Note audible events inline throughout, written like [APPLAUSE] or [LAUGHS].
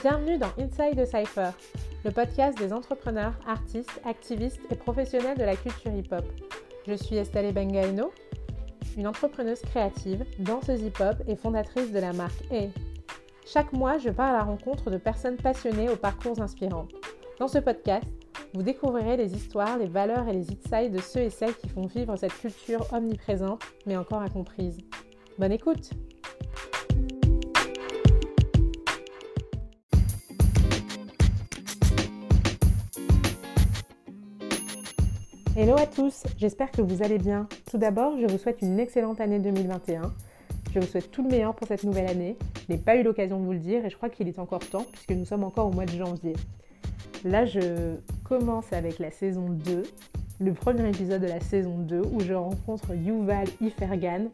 Bienvenue dans Inside the Cypher, le podcast des entrepreneurs, artistes, activistes et professionnels de la culture hip-hop. Je suis Estelle Bengaino, une entrepreneuse créative, danseuse hip-hop et fondatrice de la marque A. Chaque mois, je pars à la rencontre de personnes passionnées aux parcours inspirants. Dans ce podcast, vous découvrirez les histoires, les valeurs et les insights de ceux et celles qui font vivre cette culture omniprésente mais encore incomprise. Bonne écoute Hello à tous, j'espère que vous allez bien. Tout d'abord, je vous souhaite une excellente année 2021. Je vous souhaite tout le meilleur pour cette nouvelle année. Je n'ai pas eu l'occasion de vous le dire et je crois qu'il est encore temps puisque nous sommes encore au mois de janvier. Là, je commence avec la saison 2, le premier épisode de la saison 2 où je rencontre Yuval Ifergan.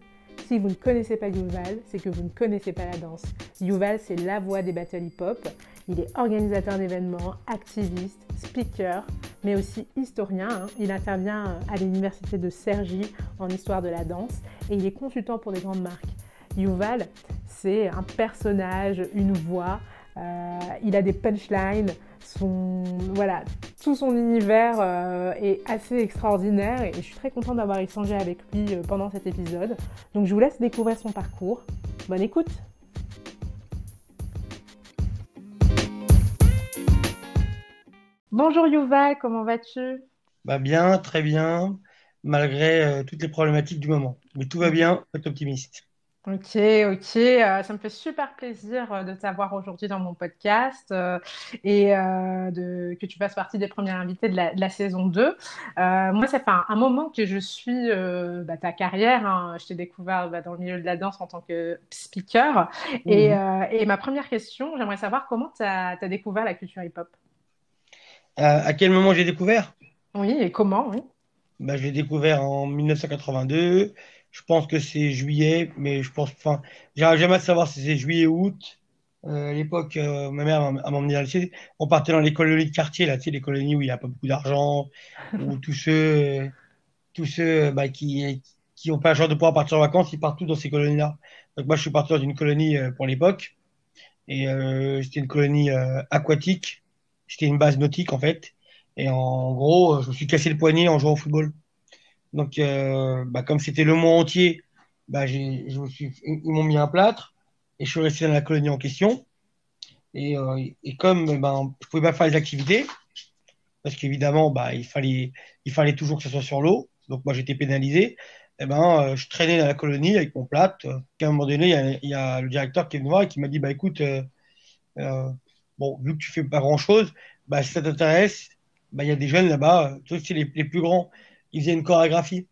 Si vous ne connaissez pas Yuval, c'est que vous ne connaissez pas la danse. Yuval, c'est la voix des battles hip-hop. Il est organisateur d'événements, activiste, speaker, mais aussi historien. Hein. Il intervient à l'université de Cergy en histoire de la danse et il est consultant pour des grandes marques. Yuval, c'est un personnage, une voix. Euh, il a des punchlines. Voilà, tout son univers euh, est assez extraordinaire et je suis très contente d'avoir échangé avec lui euh, pendant cet épisode. Donc je vous laisse découvrir son parcours. Bonne écoute Bonjour Yuval, comment vas-tu? Bah Bien, très bien, malgré euh, toutes les problématiques du moment. Mais tout va bien, être optimiste. Ok, ok. Euh, ça me fait super plaisir euh, de t'avoir aujourd'hui dans mon podcast et de, que tu fasses partie des premiers invités de la, saison 2. moi, ça fait un, moment que je suis bah, ta carrière. Hein. Je t'ai découvert bah, dans le milieu de la danse en tant que speaker. Et, mmh. et ma première question, j'aimerais savoir comment tu as découvert la culture hip-hop? À, quel moment j'ai découvert? Oui, et comment, oui. Bah, je l'ai découvert en 1982. Je pense que c'est juillet, mais je pense, enfin, j'arrive jamais à savoir si c'est juillet ou août. Euh, à l'époque, euh, ma mère m'a emmené à lycée. On partait dans les colonies de quartier, là, tu sais, les colonies où il n'y a pas beaucoup d'argent, où [LAUGHS] tous ceux, tous ceux bah, qui qui n'ont pas le genre de pouvoir partir en vacances, ils partent tous dans ces colonies-là. Donc moi, je suis parti dans une colonie euh, pour l'époque, et c'était une colonie aquatique c'était une base nautique en fait. Et en gros, je me suis cassé le poignet en jouant au football. Donc, euh, bah, comme c'était le mois entier, bah, je me suis, ils m'ont mis un plâtre et je suis resté dans la colonie en question. Et, euh, et comme ben, je pouvais pas faire les activités, parce qu'évidemment, bah, il, fallait, il fallait toujours que ce soit sur l'eau. Donc, moi, j'étais pénalisé. Et eh ben, euh, je traînais dans la colonie avec mon plâtre. À un moment donné, il y a, le directeur qui est venu voir et qui m'a dit bah, écoute, bon, vu que tu fais pas grand chose, bah, si ça t'intéresse, bah, il y a des jeunes là-bas, tu sais, les, les, plus grands, ils faisaient une chorégraphie.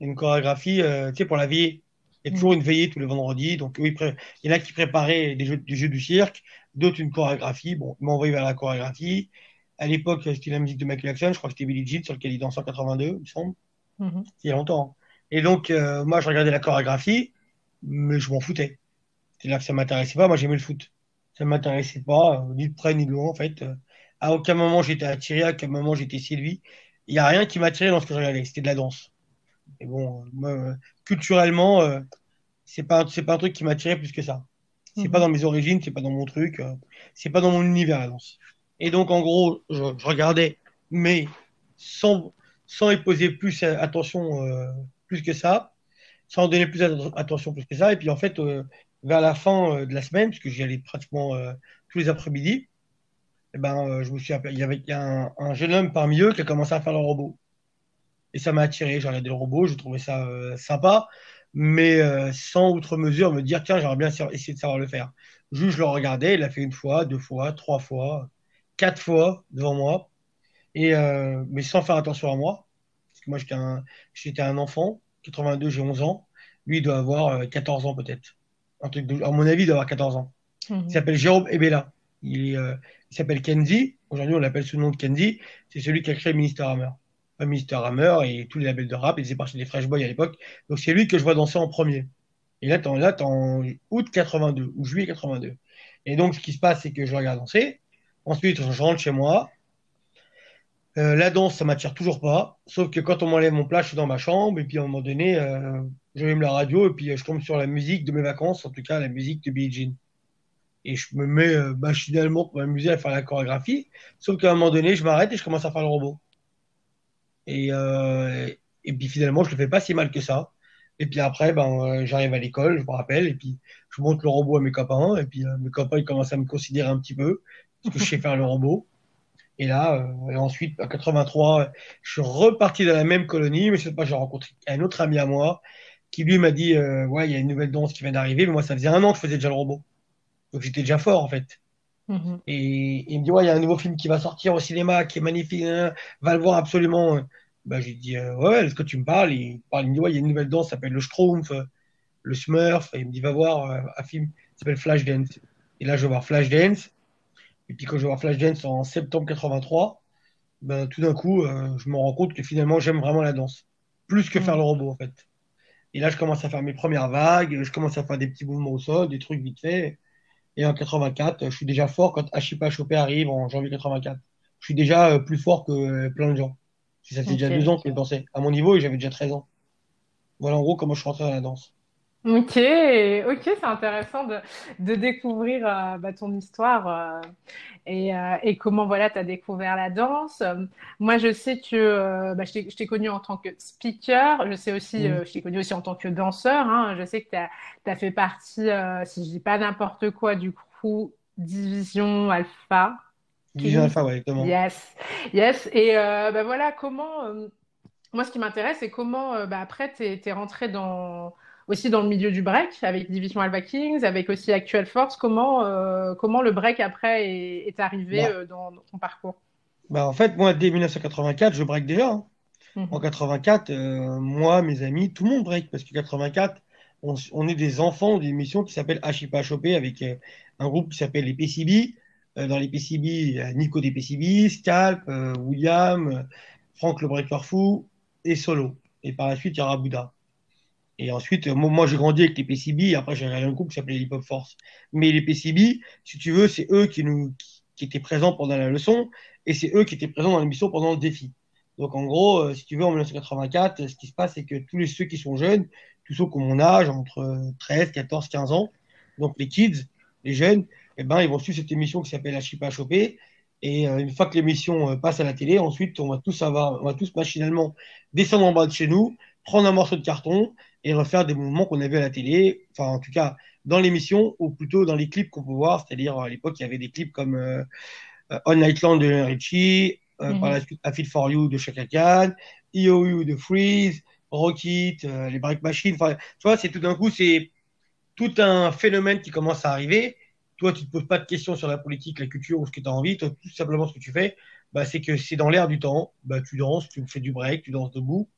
Une chorégraphie, euh, tu sais, pour la veillée. Il y a toujours une veillée tous les vendredis. Donc, oui, il y en a qui préparaient des jeux, du cirque, d'autres une chorégraphie. Bon, ils m'ont envoyé vers la chorégraphie. À l'époque, c'était la musique de Michael Jackson. Je crois que c'était Billie Jean sur lequel il dansait en 82, il me semble. Mm-hmm. Il y a longtemps. Et donc, euh, moi, je regardais la chorégraphie, mais je m'en foutais. C'est-à-dire que ça m'intéressait pas. Moi, j'aimais le foot ça m'intéressait pas, euh, ni de près ni de loin en fait. Euh, à aucun moment j'étais attiré, à aucun moment j'étais séduit. Il n'y a rien qui m'attirait dans ce que je regardais, c'était de la danse. Et bon, moi, culturellement, euh, c'est pas c'est pas un truc qui m'attirait plus que ça. C'est pas mhm. dans mes origines, c'est pas dans mon truc, c'est pas dans mon univers la danse. Et donc en gros, je, regardais, mais sans sans y poser plus attention plus que ça, sans donner plus attention plus que ça. Et puis en fait, vers la fin euh, de la semaine, puisque j'y allais pratiquement euh, tous les après-midi, eh ben, euh, je me suis il y avait un, un, jeune homme parmi eux qui a commencé à faire le robot. Et ça m'a attiré. J'ai regardé le robot, j'ai trouvé ça sympa, mais sans outre mesure me dire tiens, j'aimerais bien essayer de savoir le faire. Juste, je le regardais, il l'a fait une fois, deux fois, trois fois, quatre fois devant moi, mais sans faire attention à moi. Parce que moi, j'étais un, j'étais un enfant, 82, j'ai 11 ans. Lui, il doit avoir 14 ans peut-être à mon avis, il doit avoir 14 ans. Mhm. Il s'appelle Jérôme Ebella. Il, euh, il s'appelle Kenzie. Aujourd'hui, on l'appelle sous le nom de Kenzie. C'est celui qui a créé Minister Hammer. Minister Hammer et tous les labels de rap. Il faisait partie des Fresh Boys à l'époque. Donc, c'est lui que je vois danser en premier. Et là, là, en août 82 ou juillet 82. Et donc, ce qui se passe, c'est que je regarde danser. Ensuite, je rentre chez moi. Euh, la danse, ça m'attire toujours pas. Sauf que quand on m'enlève mon plat, je suis dans ma chambre. Et puis, à un moment donné, euh, j'allume la radio et puis euh, je tombe sur la musique de mes vacances, en tout cas la musique de Billie Jean. et je me mets euh, machinalement pour m'amuser à faire la chorégraphie. Sauf qu'à un moment donné, je m'arrête et je commence à faire le robot. Et, euh, et puis finalement, je le fais pas si mal que ça. Et puis après, ben, euh, j'arrive à l'école, je me rappelle, et puis je montre le robot à mes copains, et puis euh, mes copains ils commencent à me considérer un petit peu, parce que je sais faire le robot. Et là, euh, et ensuite, en 83, je suis reparti dans la même colonie, mais cette fois, j'ai rencontré un autre ami à moi, qui lui m'a dit, euh, ouais, il y a une nouvelle danse qui vient d'arriver, mais moi, ça faisait un an que je faisais déjà le robot. Donc j'étais déjà fort, en fait. Mhm. Et il me dit, ouais, il y a un nouveau film qui va sortir au cinéma, qui est magnifique, hein, va le voir absolument. Bah, j'ai dit, euh, ouais, est-ce que tu me parles? Il, parle, il me dit, ouais, il y a une nouvelle danse, ça s'appelle le Schtroumpf, euh, le Smurf. Et il me dit, va voir un film qui s'appelle Flashdance. Et là, je vais voir Flashdance. Et puis quand je vais voir Flashdance en septembre 83, ben, tout d'un coup, euh, je me rends compte que finalement, j'aime vraiment la danse. Plus que faire le Mhm. robot, en fait. Et là, je commence à faire mes premières vagues, je commence à faire des petits mouvements au sol, des trucs vite fait. Et en 84, je suis déjà fort quand Ashipa Chopé arrive en janvier 84. Je suis déjà euh, plus fort que euh, plein de gens. Ça faisait déjà deux ans que je dansais à mon niveau et j'avais déjà 13 ans. Voilà en gros comment je suis rentré dans la danse. Ok, ok, c'est intéressant de, de découvrir euh, bah, ton histoire euh, et, euh, et comment voilà, tu as découvert la danse. Moi, je sais que bah, je t'ai, connu en tant que speaker, je sais aussi, euh, je t'ai connu aussi en tant que danseur. Hein. Je sais que tu as, fait partie, si je dis pas n'importe quoi, du crew Division Alpha. Division. Alpha, ouais, exactement. Yes, yes. Et bah, voilà, comment. moi, ce qui m'intéresse, c'est comment, bah, après, tu es, rentré dans, aussi dans le milieu du break avec Division Alpha Kings, avec aussi Actual Force. Comment, euh, comment le break après est, est arrivé euh, dans, dans ton parcours? bah, en fait, moi, dès 1984, je break déjà. hein. En Mhm. 84, euh, moi, mes amis, tout le monde break parce que 84, on, on est des enfants d'une émission qui s'appelle Ashipa Chopé avec un groupe qui s'appelle les PCB. Dans les PCB, il y a Nico des PCB, Scalp, William, Franck le Breaker Fou et Solo. Et par la suite, il y aura Bouddha. Et ensuite, euh, moi, j'ai grandi avec les PCB après, j'ai regardé un groupe qui s'appelait Hip Hop Force. Mais les PCB, si tu veux, c'est eux qui, nous, qui, étaient présents pendant la leçon et c'est eux qui étaient présents dans l'émission pendant le défi. Donc en gros, euh, si tu veux, en 1984, euh, ce qui se passe, c'est que tous les, ceux qui sont jeunes, tous ceux qui ont mon âge, entre euh, 13, 14, 15 ans, donc les kids, les jeunes, eh ben, ils vont suivre cette émission qui s'appelle La Chipa à choper. Et euh, une fois que l'émission passe à la télé, ensuite, on va tous avoir, on va tous machinalement descendre en bas de chez nous, prendre un morceau de carton et refaire des mouvements qu'on a vus à la télé, enfin en tout cas dans l'émission ou plutôt dans les clips qu'on peut voir. C'est-à-dire à l'époque, il y avait des clips comme euh, On Nightland de Richie, euh, par la Mhm. suite A Feel For You de Chaka Khan, EOU de Freeze, Rocket, euh, les Break Machines. Enfin, tu vois, c'est tout d'un coup, c'est tout un phénomène qui commence à arriver. Toi, tu te poses pas de questions sur la politique, la culture ou ce que tu as envie. Toi, tout simplement, ce que tu fais, bah, c'est que c'est dans l'air du temps. Bah, tu danses, tu fais du break, tu danses debout.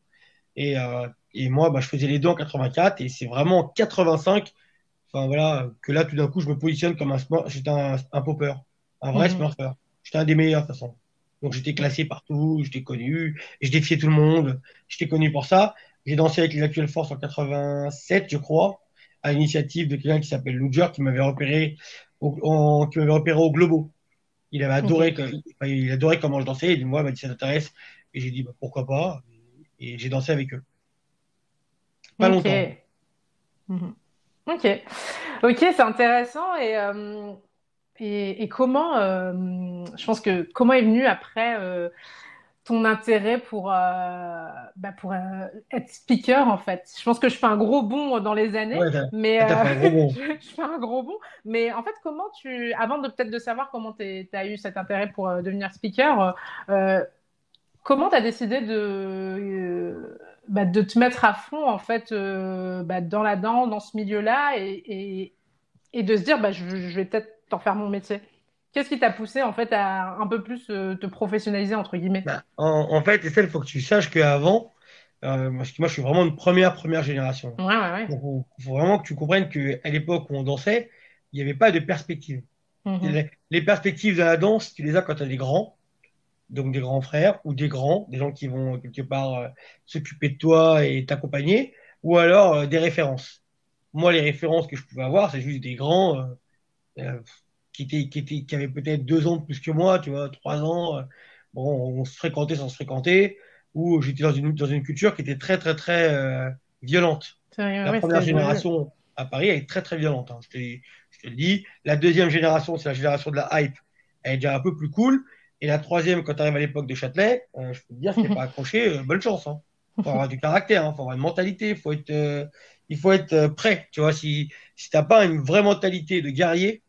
Et, euh, et moi, bah, je faisais les deux en 84 et c'est vraiment en 85, enfin voilà, que là, tout d'un coup, je me positionne comme un, j'étais un, un popper, un vrai smurfer. J'étais un des meilleurs, de toute façon. Donc, j'étais classé partout, j'étais connu, je défiais tout le monde, j'étais connu pour ça. J'ai dansé avec les Actual Force en 87, je crois, à l'initiative de quelqu'un qui s'appelle Luger, qui m'avait repéré au, en- qui m'avait repéré au Globo. Il avait adoré, Ok. que- enfin, il adorait comment je dansais, et moi, il m'a dit, ça t'intéresse? Et j'ai dit, bah, pourquoi pas? Et j'ai dansé avec eux. Pas Ok. longtemps. Mhm. Ok. Ok, c'est intéressant. Et, euh, et, et comment, euh, je pense que comment est venu après euh, ton intérêt pour, bah, pour être speaker en fait? Je pense que je fais un gros bond dans les années, Ouais, mais [LAUGHS] je, je fais un gros bond. Mais en fait, comment tu, avant de peut-être de savoir comment tu as eu cet intérêt pour devenir speaker, Comment tu as décidé de, bah, de te mettre à fond en fait euh, bah, dans la danse, dans ce milieu-là et, et, et de se dire bah, je, je vais peut-être t'en faire mon métier? Qu'est-ce qui t'a poussé en fait à un peu plus euh, te professionnaliser entre guillemets? Bah, en, en fait, Estelle, il faut que tu saches qu'avant, euh, parce que moi, je suis vraiment une première, première génération. Ouais, ouais, ouais. Donc, il faut vraiment que tu comprennes qu'à l'époque où on dansait, il n'y avait pas de perspective. Mhm. Les, les perspectives de la danse, tu les as quand tu as des grands, donc des grands frères ou des grands, des gens qui vont quelque part euh, s'occuper de toi et t'accompagner, ou alors euh, des références. Moi, les références que je pouvais avoir, c'est juste des grands euh, euh, qui étaient, qui étaient, qui avaient peut-être deux ans de plus que moi, tu vois, trois ans. euh, bon, on se fréquentait sans se fréquenter, ou j'étais dans une, dans une culture qui était très, très, très euh, violente. La ouais, première génération, à Paris, elle est très très violente. Hein. Je, te, je, te, le dis. La deuxième génération, c'est la génération de la hype. Elle est déjà un peu plus cool. Et la troisième, quand tu arrives à l'époque de Châtelet, euh, je peux te dire, si t'es pas [LAUGHS] accroché, euh, bonne chance. Hein. Faut avoir du caractère, hein. faut avoir une mentalité, faut être, euh, il faut être prêt. Tu vois, si, si t'as pas une vraie mentalité de guerrier,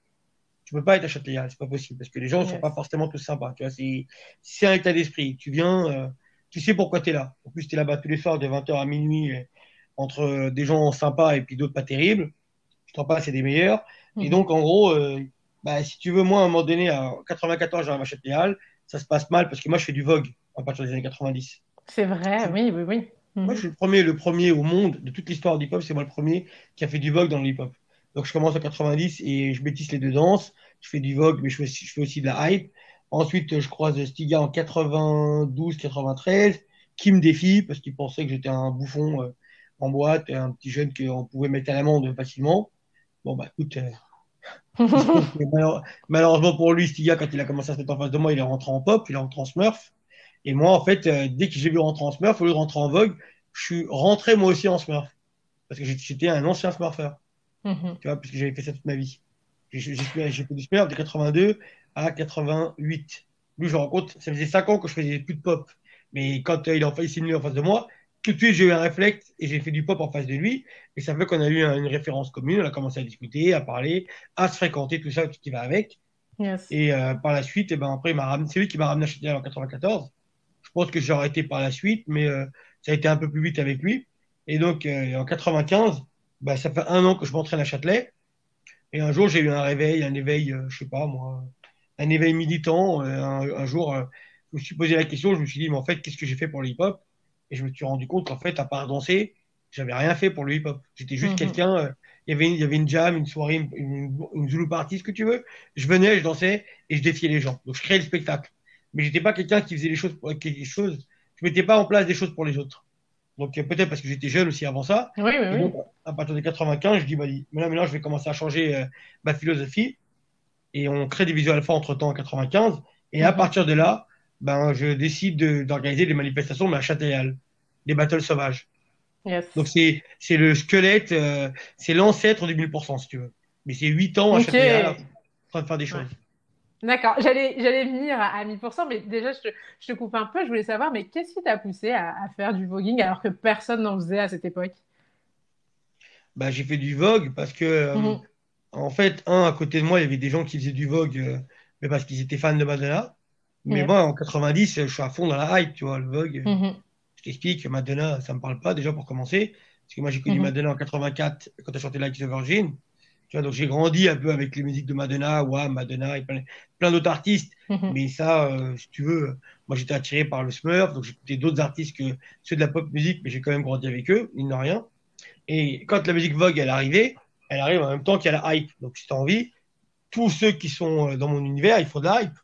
tu peux pas être à Châtelet, c'est pas possible, parce que les gens ne sont pas forcément tous sympas. Tu vois, c'est un état d'esprit. Tu viens, tu sais pourquoi tu es là. En plus, tu es là-bas tous les soirs de 20h à minuit entre des gens sympas et puis d'autres pas terribles. Je t'en passe, c'est des meilleurs. Et mhm. donc, en gros, bah, si tu veux, moi, à un moment donné, à 94, j'arrive à Châtelet, ça se passe mal parce que moi, je fais du Vogue à partir des années 90. C'est vrai, oui, oui, oui. Moi, je suis le premier, le premier au monde de toute l'histoire du hip-hop, c'est moi le premier qui a fait du Vogue dans le hip-hop. Donc, je commence en 90 et je bêtise les deux danses. Je fais du Vogue, mais je fais, aussi, je fais aussi de la hype. Ensuite, je croise Stiga en 92, 93, qui me défie parce qu'il pensait que j'étais un bouffon euh, en boîte, un petit jeune qu'on pouvait mettre à l'amende facilement. Bon, bah, écoute, euh, malheureusement pour lui, Stiga, quand il a commencé à se mettre en face de moi, il est rentré en pop, il est rentré en smurf. Et moi, en fait, euh, dès que j'ai vu rentrer en Smurf, au lieu de rentrer en Vogue, je suis rentré moi aussi en Smurf. Parce que j'étais un ancien Smurfer. Mm-hmm. Tu vois, puisque j'avais fait ça toute ma vie. J'ai fait du Smurf de 82 à 88. Lui, je rencontre, ça faisait 5 ans que je faisais plus de pop. Mais quand euh, il failli signer en face de moi, tout de suite, j'ai eu un réflexe et j'ai fait du pop en face de lui. Et ça fait qu'on a eu une référence commune. On a commencé à discuter, à parler, à se fréquenter, tout ça, tout ce qui va avec. Et euh, par la suite, et eh ben, après, c'est lui qui m'a ramené à Châtelet en 94. Je pense que j'aurais été par la suite, mais euh, ça a été un peu plus vite avec lui. Et donc, euh, en 95, bah, ça fait un an que je m'entraîne à Châtelet. Et un jour, j'ai eu un réveil, un éveil, euh, je sais pas moi, un éveil militant. Un, jour, je me suis posé la question, je me suis dit, mais en fait, qu'est-ce que j'ai fait pour le hip-hop Et je me suis rendu compte qu'en fait, à part danser, j'avais rien fait pour le hip-hop. J'étais juste mhm. quelqu'un. il y avait, il y avait une jam, une soirée, une, une, Zulu party, ce que tu veux. Je venais, je dansais et je défiais les gens. Donc, je créais le spectacle mais j'étais pas quelqu'un qui faisait les choses pour quelque chose. Je mettais pas en place des choses pour les autres. Donc euh, peut-être parce que j'étais jeune aussi avant ça. Oui, oui, oui. à partir de 95, je dis bah, maintenant, maintenant je vais commencer à changer euh, ma philosophie et on crée des visuels alpha entre temps en 95 et à mhm. partir de là, ben je décide d'organiser des manifestations mais à Châtelet, des battles sauvages. Yes. Donc c'est c'est le squelette, euh, c'est l'ancêtre du 1000% si tu veux. Mais c'est 8 ans à okay. en train de faire des choses. D'accord, j'allais, j'allais venir à, 1000%, mais déjà, je te, je te, coupe un peu. Je voulais savoir, mais qu'est-ce qui t'a poussé à, faire du voguing alors que personne n'en faisait à cette époque? Bah, J'ai fait du vogue parce que, euh, mhm. en fait, un, à côté de moi, il y avait des gens qui faisaient du vogue, euh, mais parce qu'ils étaient fans de Madonna. Mais moi, en 90, je suis à fond dans la hype, tu vois, le vogue. Mhm. Je t'explique, Madonna, ça me parle pas déjà pour commencer. Parce que moi, j'ai connu mhm. Madonna en 84 quand elle chanté Like the Virgin. Tu vois, donc j'ai grandi un peu avec les musiques de Madonna, Wham, Madonna et plein, d'autres artistes. Mhm. Mais ça, euh, si tu veux, moi j'étais attiré par le Smurf, donc j'écoutais d'autres artistes que ceux de la pop musique, mais j'ai quand même grandi avec eux, il n'a rien. Et quand la musique Vogue elle arrivait, elle arrive en même temps qu'il y a la hype. Donc si tu as envie, tous ceux qui sont euh, dans mon univers, il faut de la hype.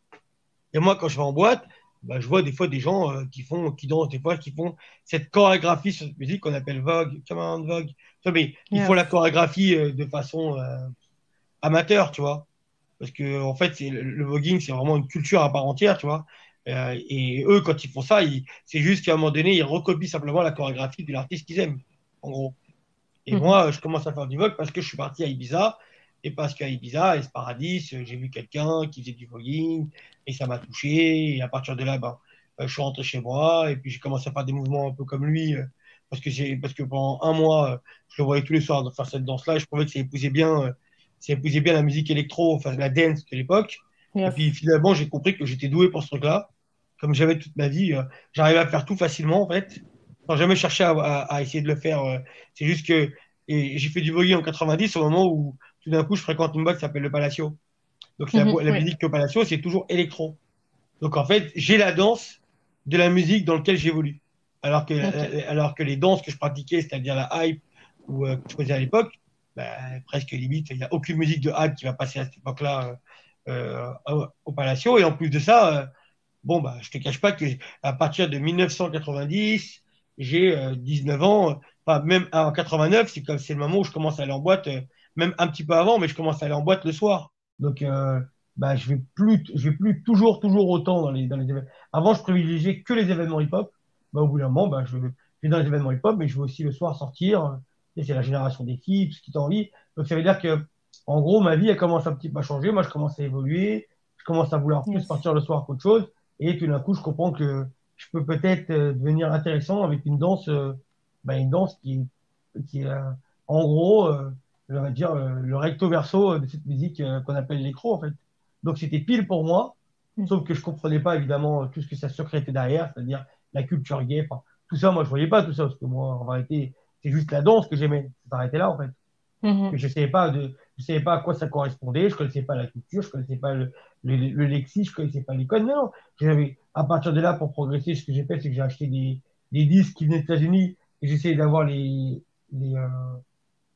Et moi, quand je vais en boîte, bah, je vois des fois des gens euh, qui font, qui dansent, des fois qui font cette chorégraphie sur cette musique qu'on appelle Vogue, on Vogue. Mais ils font la chorégraphie euh, de façon euh, amateur, tu vois. Parce que en fait, le, le voguing, c'est vraiment une culture à part entière, tu vois. et eux, quand ils font ça, c'est juste qu'à un moment donné, ils recopient simplement la chorégraphie de l'artiste qu'ils aiment, en gros. Et mm-hmm. moi, je commence à faire du vogue parce que je suis parti à Ibiza et parce qu'à Ibiza, et Paradis, j'ai vu quelqu'un qui faisait du voguing et ça m'a touché. Et à partir de là, ben, je suis rentré chez moi et puis j'ai commencé à faire des mouvements un peu comme lui euh, parce que j'ai parce que pendant un mois, euh, je le voyais tous les soirs faire cette danse-là. Je trouvais que ça épousait bien, euh, ça épousait bien la musique électro, enfin la dance de l'époque. Et puis finalement, j'ai compris que j'étais doué pour ce truc-là. Comme j'avais toute ma vie, j'arrivais à faire tout facilement en fait, sans jamais chercher à, à, essayer de le faire. C'est juste que j'ai fait du voguing en 90 au moment où tout d'un coup, je fréquente une boîte qui s'appelle le Palacio. Donc, la, mhm, musique au Palacio, c'est toujours électro. Donc, en fait, j'ai la danse de la musique dans laquelle j'évolue. Alors que, euh, alors que les danses que je pratiquais, c'est-à-dire la hype ou euh, que je faisais à l'époque, bah, presque limite, il n'y a aucune musique de hype qui va passer à cette époque-là euh, au Palacio. Et en plus de ça, bon, bah, je te cache pas que à partir de 1990, j'ai 19 ans, pas même en 89, c'est c'est le moment où je commence à aller en boîte même un petit peu avant, mais je commence à aller en boîte le soir. Donc, euh, bah, je vais plus, je vais plus toujours, toujours autant dans les, dans les événements. Avant, je privilégiais que les événements hip-hop. Bah, au bout d'un moment, bah, je, vais dans les événements hip-hop, mais je vais aussi le soir sortir, c'est la génération des filles, tout ce qui t'a envie. Donc ça veut dire que, en gros, ma vie, elle commence un petit peu à changer. Moi, je commence à évoluer. Je commence à vouloir plus partir le soir qu'autre chose. Et tout d'un coup, je comprends que je peux peut-être euh, devenir intéressant avec une danse, euh, bah, une danse qui, qui est, euh, en gros, on va dire, le recto verso de cette musique qu'on appelle l'écro, en fait. Donc, c'était pile pour moi. Mm. Sauf que je comprenais pas, évidemment, tout ce que ça secrétait derrière, c'est-à-dire la culture gay. tout ça, moi, je voyais pas tout ça, parce que moi, en vérité, c'est juste la danse que j'aimais. Ça s'arrêtait là, en fait. Mm-hmm. Je savais pas de, je savais pas à quoi ça correspondait, je connaissais pas la culture, je connaissais pas le, le, le lexique, je connaissais pas les codes. Non, j'avais, à partir de là, pour progresser, ce que j'ai fait, c'est que j'ai acheté des, des disques qui venaient des États-Unis et j'essayais d'avoir les, les, euh,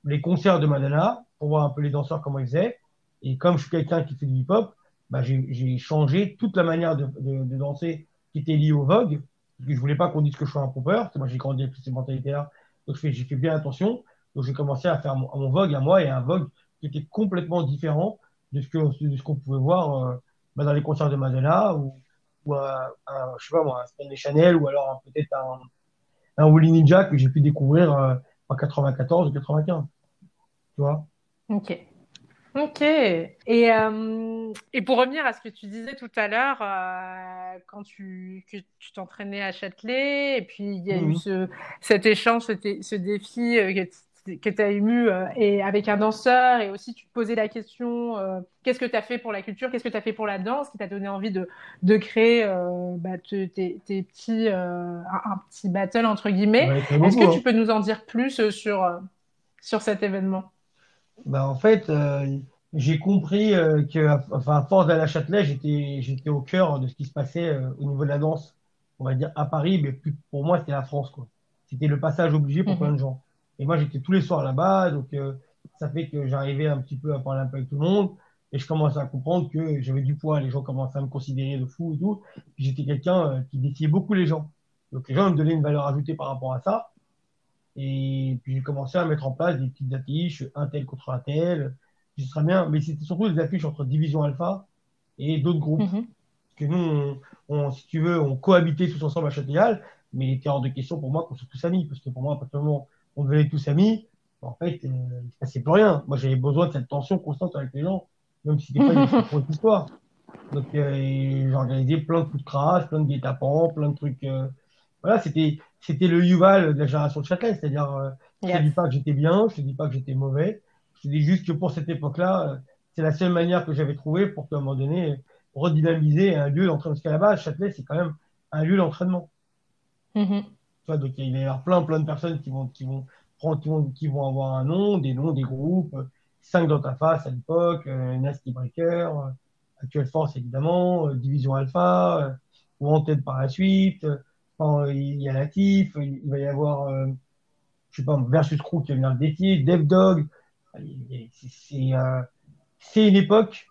les concerts de Madonna pour voir un peu les danseurs comment ils faisaient. Et comme je suis quelqu'un qui fait du hip-hop, bah, j'ai changé toute la manière de, de, de, danser qui était liée au Vogue. Parce que je voulais pas qu'on dise que je suis un pompeur. Moi, j'ai grandi avec ces mentalités-là. Donc, j'ai fait bien attention. Donc, j'ai commencé à faire mon, mon, Vogue à moi et un Vogue qui était complètement différent de ce qu'on pouvait voir euh, bah, dans les concerts de Madonna ou, ou un, je sais pas moi, un Stanley Chanel ou alors peut-être un, un Willy Ninja que j'ai pu découvrir euh, en 94 ou 95. Tu vois? Ok. Ok. Et, euh, et pour revenir à ce que tu disais tout à l'heure, euh, quand tu, que tu t'entraînais à Châtelet, et puis il y a eu Mhm. ce, cet échange, ce, défi euh, que, que tu as ému euh, et avec un danseur, et aussi tu te posais la question, euh, qu'est-ce que tu as fait pour la culture, qu'est-ce que tu as fait pour la danse, qui t'a donné envie de, de créer euh, bah, te- tes, tes petits, un, un petit battle entre guillemets. Ouais, Est-ce que hein. tu peux nous en dire plus sur, sur cet événement? Bah, en fait, j'ai compris que, enfin, à force d'aller à Châtelet, j'étais, j'étais au cœur de ce qui se passait au niveau de la danse, on va dire à Paris, mais plus, pour moi, c'était la France, quoi. C'était le passage obligé pour plein Mhm. de gens. Et moi, j'étais tous les soirs là-bas, donc euh, ça fait que j'arrivais un petit peu à parler un peu avec tout le monde, et je commençais à comprendre que j'avais du poids, les gens commençaient à me considérer de fou et tout. Puis j'étais quelqu'un euh, qui défiait beaucoup les gens. Donc les gens me donnaient une valeur ajoutée par rapport à ça. Et puis j'ai commencé à mettre en place des petites affiches, un tel contre un tel, ce serait bien. Mais c'était surtout des affiches entre Division Alpha et d'autres groupes. Mhm. Parce que nous, on, on- si tu veux, on cohabitait tous ensemble à Châtelet, mais il était hors de question pour moi qu'on soit tous amis. Parce que pour moi, à partir du moment on devenait tous amis, en fait, euh, passait plus rien. Moi, j'avais besoin de cette tension constante avec les gens, même si c'était pas une histoire. Donc, euh, organisé plein de coups de crasse, plein de guet-apens, plein de trucs. euh, voilà, c'était, c'était le Yuval de la génération de Châtelet. C'est-à-dire, euh, je te Yes. dis pas que j'étais bien, je te dis pas que j'étais mauvais. Je te dis juste que pour cette époque-là, euh, c'est la seule manière que j'avais trouvé pour qu'à un moment donné, redynamiser un lieu d'entraînement. Parce qu'à la base, Châtelet, c'est quand même un lieu d'entraînement. Mhm. Tu donc il va y avoir plein, plein de personnes qui vont, qui vont qui vont, qui vont avoir un nom, des noms, des groupes, euh, cinq dans ta face à l'époque, euh, Nasty Breaker, euh, Actuelle Force évidemment, euh, Division Alpha, euh, ou en tête par la suite. euh, il y a Latif, il, il va y avoir, euh, je sais pas, Versus Crew qui va venir le défier, Dev Dog. C'est euh, une époque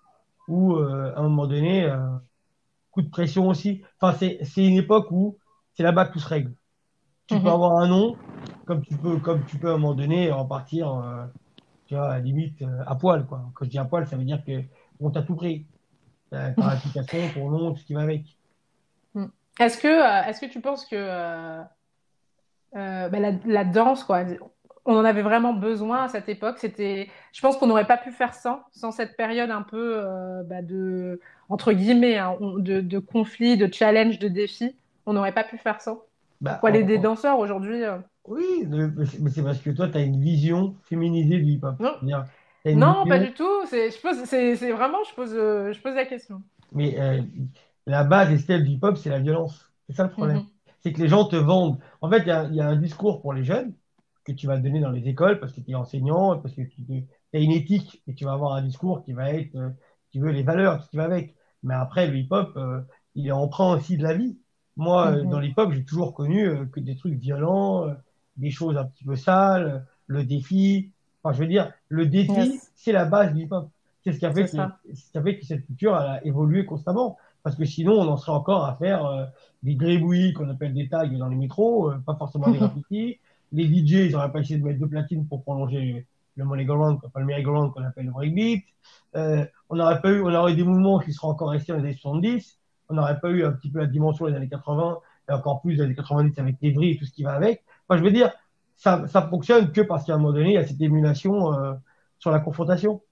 où, euh, à un moment donné, euh, coup de pression aussi. Enfin, c'est une époque où c'est là-bas que tout se règle. Tu peux Mhm. avoir un nom, comme tu peux, comme tu peux à un moment donné repartir, euh, tu vois, à limite, euh, à poil, quoi. Quand je dis à poil, ça veut dire que on t'a tout pris. Ta, ta réputation, ton nom, tout ce qui va avec. Mm. Est-ce que, euh, est-ce que tu penses que euh, euh, bah, la, la danse, quoi, on en avait vraiment besoin à cette époque? C'était, je pense qu'on n'aurait pas pu faire sans, sans cette période un peu euh, bah, de, entre guillemets, hein, de, de conflit, de challenge, de défi. On n'aurait pas pu faire sans. Bah, les en- des danseurs aujourd'hui? euh, oui, mais c'est parce que toi, tu as une vision féminisée du hip-hop. Non, non, pas du tout. C'est, je pose, c'est, vraiment, je pose, euh, je pose la question. mais euh, la base et du hip-hop, c'est la violence. C'est ça le problème. Mhm. C'est que les gens te vendent. En fait, il y a, il y a un discours pour les jeunes que tu vas donner dans les écoles parce que tu es enseignant, parce que tu as une éthique et tu vas avoir un discours qui va être, euh, tu veux, les valeurs, tout ce qui va avec. Mais après, le hip-hop, euh, il est emprunt aussi de la vie. Moi, euh, dans Mhm. le hip-hop, j'ai toujours connu euh, que des trucs violents, euh, des choses un petit peu sales, le défi. Enfin, je veux dire, le défi, Yes, c'est la base du hip-hop. C'est ce qui a fait que, ça. ce qui a fait que cette culture elle a évolué constamment. Parce que sinon, on en serait encore à faire euh, des gribouillis qu'on appelle des tags dans les métros, euh, pas forcément des [LAUGHS] graffitis. Les DJ, ils n'auraient pas essayé de mettre deux platines pour prolonger le merry-go-round, pas le merry-go-round qu'on appelle le breakbeat. Euh, on n'aurait pas eu, on aurait eu des mouvements qui seraient encore restés dans les années 70. On n'aurait pas eu un petit peu la dimension des années 80 et encore plus des années 90 avec les vrilles et tout ce qui va avec. Enfin, je veux dire, ça, ça fonctionne que parce qu'à un moment donné, il y a cette émulation euh, sur la confrontation.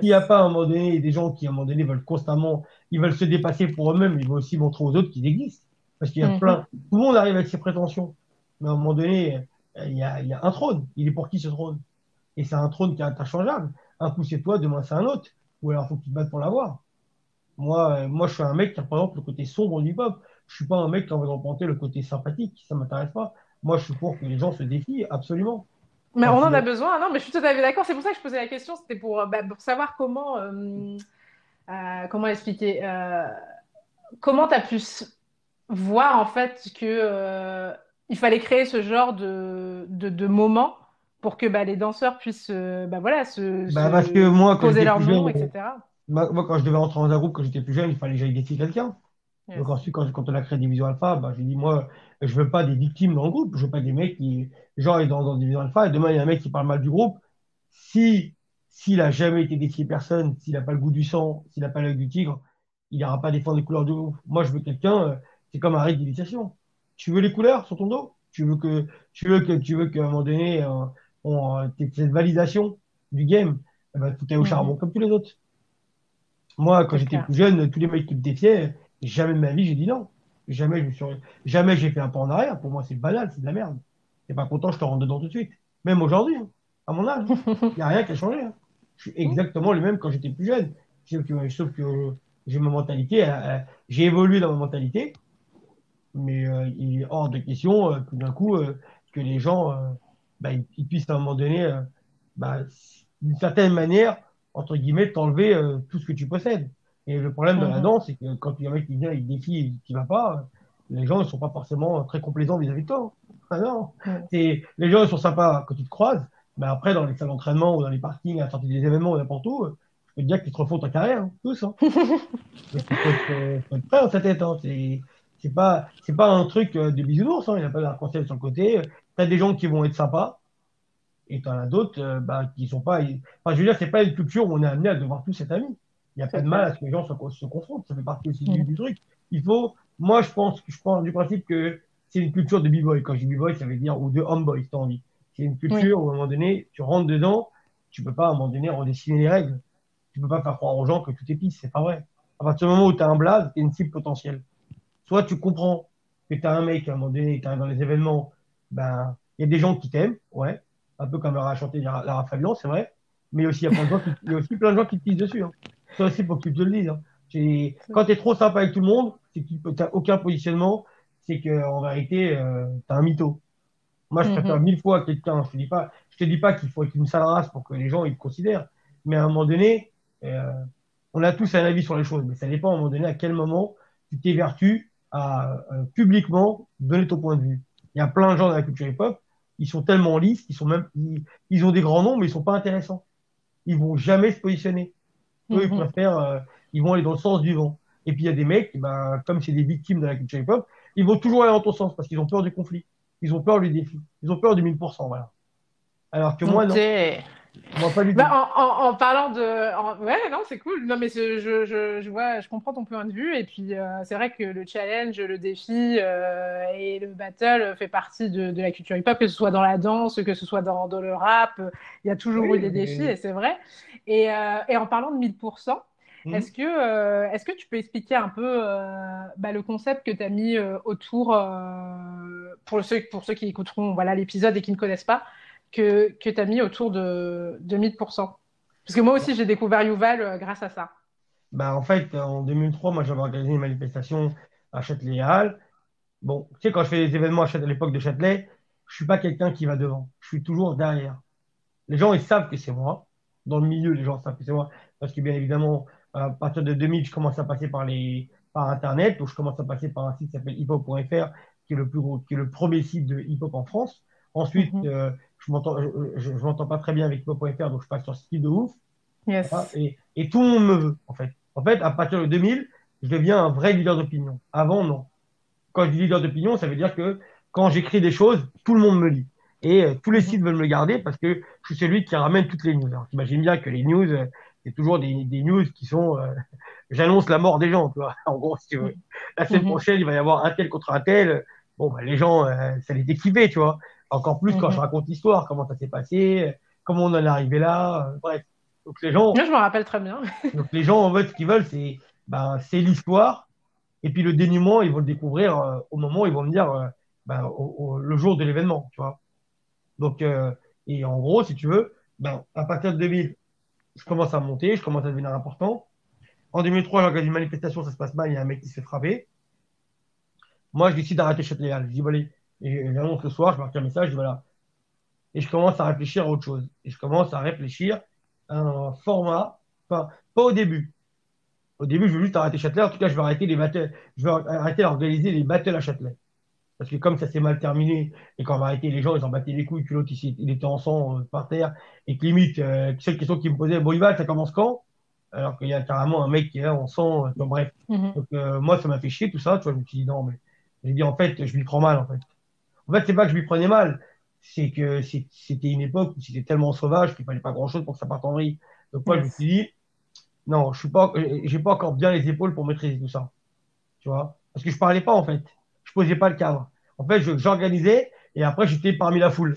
S'il n'y a pas à un moment donné des gens qui à un moment donné veulent constamment, ils veulent se dépasser pour eux-mêmes, ils veulent aussi montrer aux autres qu'ils existent. Parce qu'il y a Mhm. plein, tout le monde arrive avec ses prétentions. Mais à un moment donné, il y a, il y a un trône. Il est pour qui ce trône? Et c'est un trône qui est interchangeable. Un coup c'est toi, demain c'est un autre. Ou alors faut que tu te battes pour l'avoir. Moi, euh, moi, je suis un mec qui représente le côté sombre du hip-hop. Je suis pas un mec qui a envie de représenter le côté sympathique. Ça m'intéresse pas. Moi, je suis pour que les gens se défient, absolument. Mais Enfin, on en a besoin, non, mais je suis tout à fait d'accord. C'est pour ça que je posais la question. C'était pour, euh, bah, pour savoir comment, euh, comment expliquer, comment tu as pu voir en fait que il fallait créer ce genre de, de, de moment pour que bah, les danseurs puissent euh, bah, voilà, se, Bah, se parce que moi, quand poser leur nom, etc. moi, moi, quand je devais rentrer dans un groupe, quand j'étais plus jeune, il fallait que j'aille quelqu'un. Yes. Donc ensuite, quand, quand on a créé Division Alpha, bah, j'ai dit, moi, je veux pas des victimes dans le groupe. Je veux pas des mecs qui, genre, ils sont dans, dans Division Alpha, et demain, il y a un mec qui parle mal du groupe. Si, s'il a jamais été défié personne, s'il a pas le goût du sang, s'il a pas l'œil du tigre, il n'ira pas défendre les couleurs du groupe. Moi, je veux quelqu'un, euh, c'est comme un rite d'initiation. Tu veux les couleurs sur ton dos? Tu veux que, tu veux que, tu veux qu'à un moment donné, euh, on, euh, cette validation du game, eh ben, faut aller au charbon Mhm. comme tous les autres. Moi, quand j'étais plus jeune, tous les mecs qui me défiaient, jamais de ma vie, j'ai dit non. Jamais je me suis, jamais j'ai fait un pas en arrière. Pour moi, c'est banal, c'est de la merde. T'es pas content, je te rentre dedans tout de suite. Même aujourd'hui, hein, à mon âge, [LAUGHS] il n'y a rien qui a changé. hein. Je suis exactement le même quand j'étais plus jeune. Sauf que, sauf que j'ai ma mentalité, euh, j'ai évolué dans ma mentalité, mais euh, il est hors de question euh, tout d'un coup euh, que les gens euh, bah, ils, ils puissent à un moment donné, euh, bah, d'une certaine manière, entre guillemets, t'enlever euh, tout ce que tu possèdes. Et le problème de la Mhm. danse, c'est que quand il y a un mec qui vient, il défie et qui va pas, les gens ne sont pas forcément très complaisants vis-à-vis de toi. Ah non, c'est les gens ils sont sympas quand tu te croises, mais après dans les salles d'entraînement ou dans les parkings, à la sortie des événements ou n'importe où, je peux te dire qu'ils te refont ta carrière, hein, tous. Hein. [LAUGHS] Faut être, euh, faut être prêt dans sa tête. Hein. C'est c'est pas c'est pas un truc euh, de bisounours. Hein. Il n'y a pas d'arc-en-ciel sur le côté. T'as des gens qui vont être sympas et t'en as d'autres euh, bah, qui sont pas. Enfin, je veux dire, c'est pas une culture où on est amené à devoir tous être amis. Il n'y a pas de mal à ce que les gens se, se confrontent. Ça fait partie aussi du, Mhm. du truc. Il faut. Moi, je pense je pense du principe que c'est une culture de b-boy. Quand je dis b-boy, ça veut dire ou de homeboy, si t'as envie. C'est une Oui. culture où à un moment donné, tu rentres dedans, tu peux pas à un moment donné redessiner les règles. Tu peux pas faire croire aux gens que tout est pisse. C'est pas vrai. À partir du moment où tu as un blaze, tu une cible potentielle. Soit tu comprends que tu as un mec, à un moment donné, tu dans les événements, ben, il y a des gens qui t'aiment, ouais. Un peu comme leur a chanté Lara Lara Fabian, c'est vrai. Mais aussi, il y a plein de gens qui, il y a aussi plein de gens qui te pissent dessus. Hein. Ça aussi, faut que tu te le dises. Hein. Quand tu es trop sympa avec tout le monde, c'est que tu n'as aucun positionnement, c'est que en vérité, euh, tu as un mytho. Moi, je préfère Mhm. mille fois quelqu'un. Je te dis pas, je te dis pas qu'il faut être une sale race pour que les gens ils te considèrent. Mais à un moment donné, euh, on a tous un avis sur les choses, mais ça dépend à un moment donné à quel moment tu t'évertues à euh, publiquement donner ton point de vue. Il y a plein de gens dans la culture hip-hop, ils sont tellement lisses, ils sont même, ils, ils ont des grands noms, mais ils sont pas intéressants. Ils vont jamais se positionner. Eux, ils Mhm. préfèrent, euh, ils vont aller dans le sens du vent. Et puis il y a des mecs, ben, comme c'est des victimes de la culture hip-hop, ils vont toujours aller dans ton sens parce qu'ils ont peur du conflit. Ils ont peur du défi. Ils ont peur du 1000%, voilà. Alors que moi, non. Ok. Moi, pas du tout. Bah, en, en, en parlant de. en- Ouais, non, c'est cool. Non, mais je, je, je vois, je comprends ton point de vue. Et puis, euh, c'est vrai que le challenge, le défi euh, et le battle fait partie de, de la culture hip-hop, que ce soit dans la danse, que ce soit dans, dans le rap. Il y a toujours Oui, eu des mais- défis, et c'est vrai. Et, euh, et en parlant de 1000%, Mhm. est-ce que, euh, est-ce que tu peux expliquer un peu euh, bah, le concept que tu as mis euh, autour, pour ceux, pour ceux qui écouteront voilà, l'épisode et qui ne connaissent pas, que, que tu as mis autour de, de 1000%? Parce que moi aussi, j'ai découvert Yuval euh, grâce à ça. Bah, en fait, en 2003, moi, j'avais organisé une manifestation à Châtelet-Halles. Bon, tu sais, quand je fais des événements à l'époque de Châtelet, je suis pas quelqu'un qui va devant. Je suis toujours derrière. Les gens, ils savent que c'est moi. Dans le milieu, les gens savent que c'est moi. Parce que, bien évidemment, à partir de 2000, je commence à passer par les, par Internet. Donc, je commence à passer par un site qui s'appelle hiphop.fr, qui est le plus gros, qui est le premier site de hip-hop en France. Ensuite, Mhm. euh, je je m'entends pas très bien avec hiphop.fr, donc je passe sur ce site de ouf. Yes. Voilà, et, et tout le monde me veut, en fait. En fait, à partir de 2000, je deviens un vrai leader d'opinion. Avant, non. Quand je dis leader d'opinion, ça veut dire que quand j'écris des choses, tout le monde me lit. Et euh, tous les Mhm. sites veulent me garder parce que je suis celui qui ramène toutes les news. Alors, t'imagines bien que les news, euh, c'est toujours des, des news qui sont, euh, [LAUGHS] j'annonce la mort des gens, tu vois. [LAUGHS] En gros, si tu veux. La semaine Mhm. prochaine, il va y avoir un tel contre un tel. Bon, bah, les gens, ça les kiffer, tu vois. Encore plus quand je mhm. raconte l'histoire, comment ça s'est passé, comment on en est arrivé là, bref. Donc les gens. Moi, je me rappelle très bien. [LAUGHS] donc les gens, en fait, ce qu'ils veulent, c'est ben, c'est l'histoire. Et puis le dénouement, ils vont le découvrir euh, au moment où ils vont me dire euh, ben, le jour de l'événement, tu vois. Donc, euh, et en gros, si tu veux, ben, à partir de 2000, je commence à monter, je commence à devenir important. En 2003, j'organise une manifestation, ça se passe mal, il y a un mec qui se fait frapper. Moi, je décide d'arrêter Châtelet. Je dis, bon, allez, et j'annonce le soir, je marque un message, voilà. Et je commence à réfléchir à autre chose. Et je commence à réfléchir à un format, enfin, pas au début, au début, je veux juste arrêter Châtelet. En tout cas, je vais arrêter les battles. Je vais arrêter d'organiser les battles à Châtelet. Parce que comme ça s'est mal terminé, et quand on va arrêter les gens, ils ont battu les couilles, que l'autre, il, était en sang euh, par terre, et que limite, euh, cette question qui me posait, bon, il va, ça commence quand? Alors qu'il y a carrément un mec qui est là en sang, euh, bref. Mhm. Donc, euh, moi, ça m'a fait chier tout ça, tu vois, je me suis dit, non, mais j'ai dit, en fait, je lui prends mal, en fait. En fait, c'est pas que je lui prenais mal, c'est que c'était une époque où c'était tellement sauvage qu'il fallait pas grand chose pour que ça parte en vrille. Donc, moi, je me suis dit, non, je suis pas, j'ai pas encore bien les épaules pour maîtriser tout ça. Tu vois? Parce que je parlais pas, en fait. Je posais pas le cadre. En fait, j'organisais et après, j'étais parmi la foule.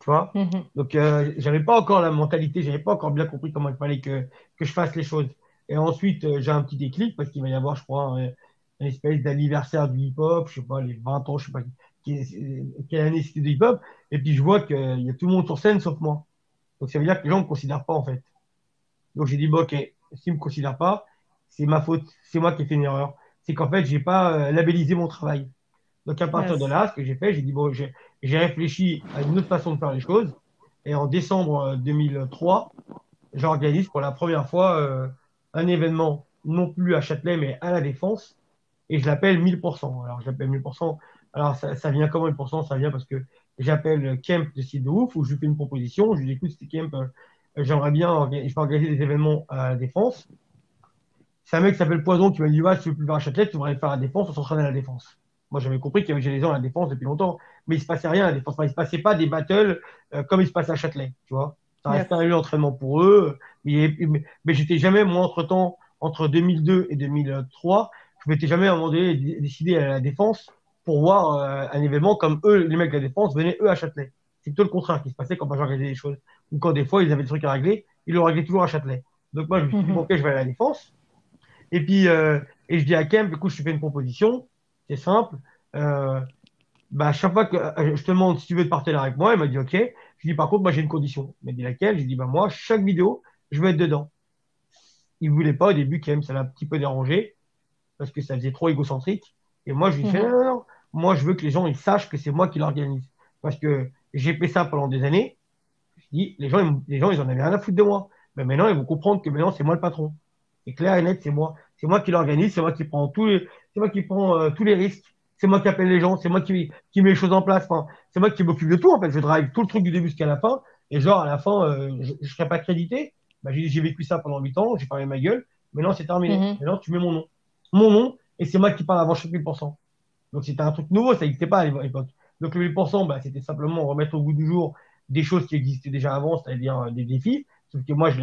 Tu vois? Mhm. Donc, euh, j'avais pas encore la mentalité, j'avais pas encore bien compris comment il fallait que, que je fasse les choses. Et ensuite, euh, j'ai un petit déclic parce qu'il va y avoir, je crois, un, espèce d'anniversaire du hip-hop, je sais pas, les 20 ans, je sais pas quelle année c'était du hip-hop. Et puis, je vois qu'il y a tout le monde sur scène sauf moi. Donc, ça veut dire que les gens me considèrent pas, en fait. Donc j'ai dit, bon, ok, s'il ne me considère pas, c'est ma faute, c'est moi qui ai fait une erreur. C'est qu'en fait, j'ai pas euh, labellisé mon travail. Donc à partir de là, ce que j'ai fait, j'ai dit, bon, j'ai réfléchi à une autre façon de faire les choses. Et en décembre 2003, euh, j'organise pour la première fois euh, un événement, non plus à Châtelet, mais à la Défense. Et je l'appelle 1000%. Alors j'appelle 1000%. Alors ça, ça vient comment 1000% Ça vient parce que j'appelle Kemp de site de ouf, où je lui fais une proposition. Je lui dis, écoute, c'était Kemp, j'aimerais bien, je peux organiser des événements à la défense. C'est un mec qui s'appelle Poison qui m'a dit, ouais, si tu veux plus faire un Châtelet, tu devrais faire la défense, on s'entraîne à la défense. Moi, j'avais compris qu'il y avait des gens à la défense depuis longtemps, mais il se passait rien à la défense. Enfin, il se passait pas des battles euh, comme il se passe à Châtelet, tu vois. Ça restait un lieu d'entraînement pour eux, mais, mais, j'étais jamais, moi, entre temps, entre 2002 et 2003, je m'étais jamais à un moment donné décidé à la défense pour voir euh, un événement comme eux, les mecs de la défense, venaient eux à Châtelet. C'est tout le contraire qui se passait quand j'organisais les choses ou quand des fois ils avaient des trucs à régler, ils le réglaient toujours à Châtelet. Donc moi, je me suis dit, mhm. ok, je vais à la défense. Et puis, euh, et je dis à Kemp, écoute, je te fais une proposition, c'est simple. Euh, bah, chaque fois que euh, je te demande si tu veux te partir avec moi, il m'a dit ok. Je dis par contre, moi j'ai une condition. Il m'a dit laquelle? Je dis bah moi, chaque vidéo, je vais être dedans. Il voulait pas au début, Kemp, ça l'a un petit peu dérangé parce que ça faisait trop égocentrique. Et moi, je lui ai fait non, moi je veux que les gens ils sachent que c'est moi qui l'organise parce que j'ai fait ça pendant des années les gens, les gens, ils en avaient rien à foutre de moi. Mais maintenant, ils vont comprendre que maintenant, c'est moi le patron. C'est clair et net, c'est moi. C'est moi qui l'organise, c'est moi qui prends tous les, c'est moi qui prends euh, tous les risques. C'est moi qui appelle les gens, c'est moi qui, qui met les choses en place. Enfin, c'est moi qui m'occupe de tout, en fait. Je drive tout le truc du début jusqu'à la fin. Et genre, à la fin, euh, je, ne serai pas crédité. Bah, j'ai vécu ça pendant huit ans, j'ai parlé ma gueule. Maintenant, c'est terminé. Mm-hmm. Maintenant, tu mets mon nom. Mon nom, et c'est moi qui parle avant chaque 1000%. Donc, c'était un truc nouveau, ça n'existait pas à l'époque. Donc, le 1000%, bah, c'était simplement remettre au bout du jour des choses qui existaient déjà avant, c'est-à-dire euh, des défis. Sauf que moi, je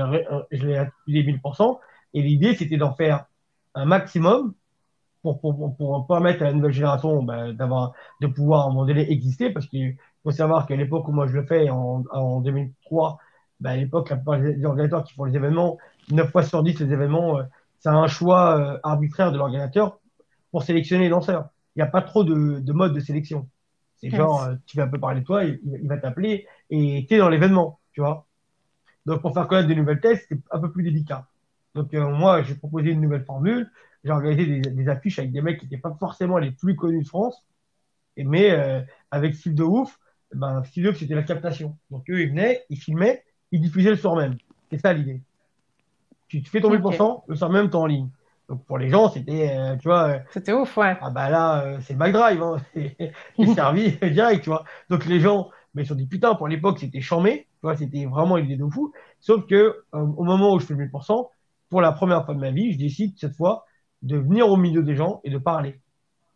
l'ai appuyé 1000%. Et l'idée, c'était d'en faire un maximum pour, permettre à la nouvelle génération ben, d'avoir, de pouvoir à un moment donné exister. Parce qu'il faut savoir qu'à l'époque où moi je le fais, en, en 2003, ben, à l'époque, la plupart des organisateurs qui font les événements, 9 fois sur 10, les événements, euh, c'est un choix euh, arbitraire de l'organisateur pour sélectionner les lanceurs. Il n'y a pas trop de, de mode de sélection. C'est genre, euh, tu vas un peu parler de toi, il, va t'appeler et tu es dans l'événement, tu vois. Donc, pour faire connaître des nouvelles tests, c'est un peu plus délicat. Donc, euh, moi, j'ai proposé une nouvelle formule. J'ai organisé des, affiches avec des mecs qui n'étaient pas forcément les plus connus de France. Et, mais euh, avec Style de Ouf, ben, Style de Ouf, c'était la captation. Donc, eux, ils venaient, ils filmaient, ils diffusaient le soir même. C'est ça l'idée. Tu, fais ton 1000%, le soir même, tu es en ligne. Donc pour les gens, c'était, euh, tu vois. Euh, c'était ouf, ouais. Ah bah là, euh, c'est le back drive, hein. [LAUGHS] c'est servi direct, tu vois. Donc les gens, mais ils se sont dit putain, pour l'époque, c'était chambé, tu vois, c'était vraiment une idée de fou. Sauf que au moment où je fais le 1000%, pour la première fois de ma vie, je décide cette fois de venir au milieu des gens et de parler.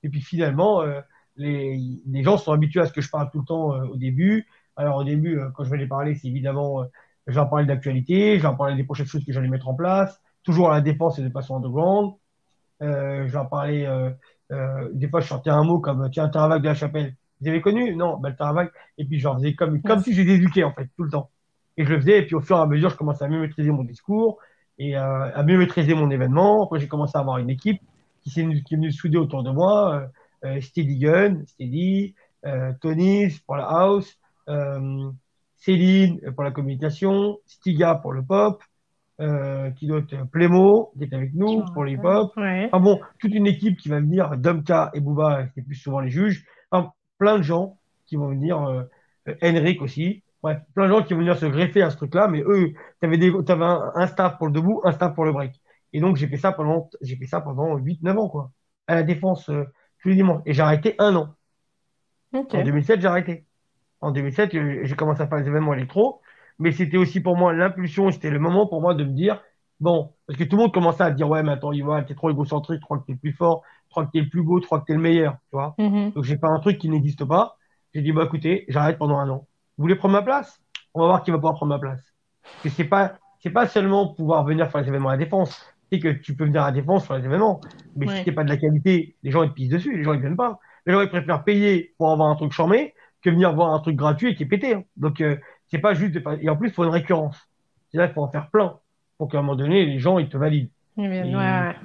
Et puis finalement, les, les gens sont habitués à ce que je parle tout le temps au début. Alors au début, quand je vais les parler, c'est évidemment, j'en parlais d'actualité, j'en parlais des prochaines choses que j'allais mettre en place toujours à la défense et de façon underground. Euh, je vais en parler, euh, euh, des fois je sortais un mot comme tiens, Taravac de la Chapelle. Vous avez connu? Non, bah, le Et puis, j'en faisais comme, comme si j'étais éduqué, en fait, tout le temps. Et je le faisais. Et puis, au fur et à mesure, je commençais à mieux maîtriser mon discours et euh, à mieux maîtriser mon événement. Après, j'ai commencé à avoir une équipe qui, s'est, qui est venue souder autour de moi. Euh, euh Steady Gun, Steady, euh, Tony pour la house, euh, Céline pour la communication, Stiga pour le pop, euh, qui doit être Plémo, qui est avec nous pour pop. Ouais. Enfin bon, toute une équipe qui va venir, Domka et Bouba, qui est plus souvent les juges. Enfin, plein de gens qui vont venir, euh, Henrik aussi. Bref, plein de gens qui vont venir se greffer à ce truc-là, mais eux, t'avais des, t'avais un, un staff pour le debout, un staff pour le break. Et donc, j'ai fait ça pendant, j'ai fait ça pendant 8, 9 ans, quoi. À la défense, euh, tous les dimanches. Et j'ai arrêté un an. En 2007, j'ai arrêté. En 2007, euh, j'ai commencé à faire les événements électro, mais c'était aussi pour moi l'impulsion, c'était le moment pour moi de me dire, bon, parce que tout le monde commençait à dire, ouais, mais attends, Yvan, t'es trop égocentrique, tu crois que t'es le plus fort, tu crois que t'es le plus beau, tu crois que t'es le meilleur, tu vois. Mhm. Donc j'ai fait un truc qui n'existe pas. J'ai dit, bah écoutez, j'arrête pendant un an. Vous voulez prendre ma place? On va voir qui va pouvoir prendre ma place. Parce que c'est pas, c'est pas seulement pouvoir venir faire les événements à la défense. C'est que tu peux venir à la défense faire les événements. Mais Ouais. si t'es pas de la qualité, les gens ils te pissent dessus, les gens ils viennent pas. Les gens ils préfèrent payer pour avoir un truc charmé que venir voir un truc gratuit et qui est pété. hein. Donc euh, c'est pas juste de. Et en plus, il faut une récurrence. C'est-à-dire qu'il faut en faire plein pour qu'à un moment donné, les gens ils te valident. Et- ouais.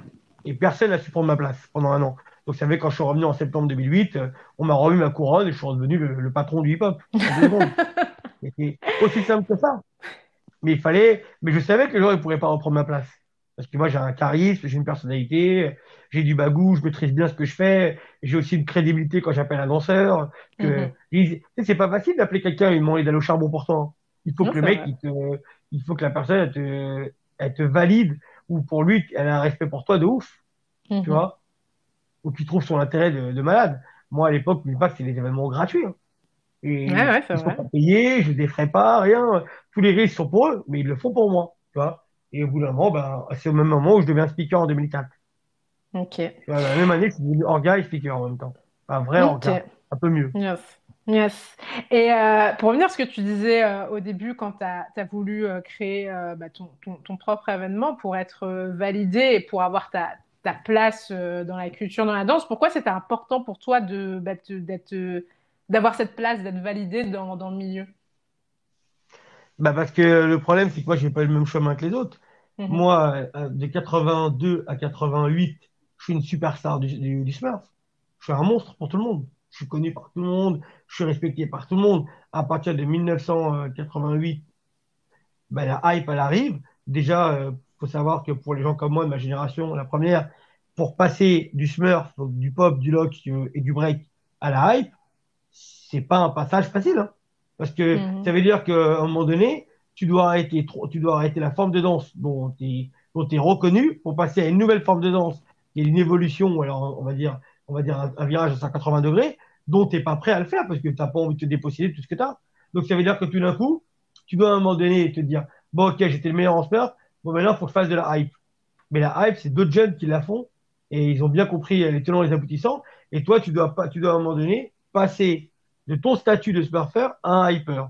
Et personne n'a su prendre ma place pendant un an. Donc, ça fait quand je suis revenu en septembre 2008, euh, on m'a remis ma couronne et je suis redevenu le, le patron du hip-hop. [LAUGHS] C'était aussi simple que ça. Mais il fallait, mais je savais que les gens ne pourraient pas reprendre ma place. Parce que moi, j'ai un charisme, j'ai une personnalité, j'ai du bagou, je maîtrise bien ce que je fais, j'ai aussi une crédibilité quand j'appelle un danseur. Que, Mhm. c'est pas facile d'appeler quelqu'un et lui demander d'aller au charbon pour toi. hein. Il faut Non, que le mec, il te, il faut que la personne, elle te, elle te valide, ou pour lui, elle a un respect pour toi de ouf Mhm. tu vois, ou qui trouve son intérêt de, de malade. Moi, à l'époque, pas que c'est des événements gratuits. hein. Et Ouais, ouais, ils sont vrai. pas payés, je ne défrais pas, rien. Tous les risques sont pour eux, mais ils le font pour moi, tu vois. Et au bout d'un moment, ben, c'est au même moment où je deviens speaker en 2004. Ok. Tu vois, la même année, je suis devenu orga et speaker en même temps. Un vrai Ok. orga, un peu mieux. Yes. Yes. Et euh, pour revenir à ce que tu disais euh, au début, quand tu as, voulu euh, créer bah, ton, ton, ton propre événement pour être validé et pour avoir ta, ta place dans la culture, dans la danse, pourquoi c'était important pour toi de, bah, d'avoir cette place, d'être validé dans, dans le milieu? Bah, parce que le problème, c'est que moi, j'ai pas eu le même chemin que les autres. Mhm. Moi, euh, de 82 à 88, je suis une superstar du, du, du Smurf. Je suis un monstre pour tout le monde. Je suis connu par tout le monde. Je suis respecté par tout le monde. À partir de 1988, ben, la hype, elle arrive. Déjà, euh, faut savoir que pour les gens comme moi de ma génération, la première, pour passer du Smurf, donc du pop, du lock euh, et du break à la hype, c'est pas un passage facile. hein. Parce que Mhm. ça veut dire qu'à un moment donné, tu dois arrêter, tu la forme de danse dont tu es, reconnu pour passer à une nouvelle forme de danse qui est une évolution, alors on va dire, un, virage à 180 degrés, dont t'es pas prêt à le faire parce que t'as pas envie de te déposséder de tout ce que tu as. Donc ça veut dire que tout d'un coup, tu dois à un moment donné te dire, bon ok, j'étais le meilleur en Smurf, bon maintenant il faut que je fasse de la hype. Mais la hype, c'est d'autres jeunes qui la font et ils ont bien compris euh, les tenants et les aboutissants. Et toi, tu dois tu dois à un moment donné passer de ton statut de smurfer à un hyper.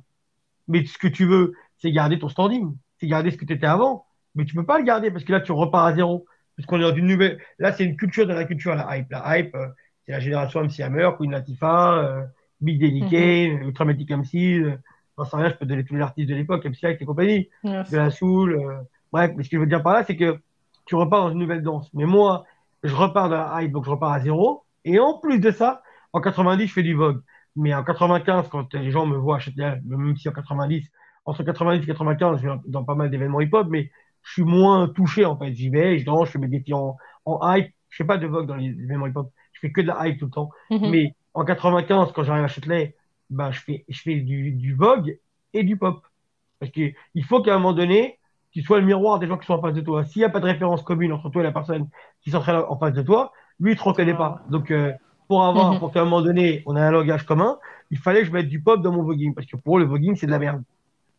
Mais ce que tu veux, c'est garder ton standing, c'est garder ce que tu étais avant. Mais tu peux pas le garder parce que là, tu repars à zéro. Parce qu'on est dans une nouvelle. Là, c'est une culture de la culture, la hype. La hype, euh, c'est la génération MC Hammer, Queen Latifah, euh, Big Daddy Mhm. Kane, Ultramatic MC. Euh, j'en sais rien, je peux donner tous les artistes de l'époque, MC Light et compagnie Yes. de la soul. euh, bref, mais ce que je veux dire par là, c'est que tu repars dans une nouvelle danse. Mais moi, je repars dans la hype, donc je repars à zéro. Et en plus de ça, en 90, je fais du Vogue. Mais en 95, quand les gens me voient à même si en 90, entre 90 et 95, je vais dans pas mal d'événements hip-hop, mais je suis moins touché, en fait. J'y vais, je danse, je fais mes défis en, en hype. Je fais pas de Vogue dans les événements hip-hop. Je fais que de la hype tout le temps. Mhm. Mais en 95, quand j'arrive à Châtelet, ben, je fais, je fais du, du Vogue et du pop. Parce que il faut qu'à un moment donné, tu sois le miroir des gens qui sont en face de toi. S'il n'y a pas de référence commune entre toi et la personne qui s'entraîne en face de toi, lui, il te reconnaît pas. Donc, euh, pour avoir, Mhm. pour qu'à un moment donné, on ait un langage commun, il fallait que je mette du pop dans mon voguing. Parce que pour eux, le voguing, c'est de la merde.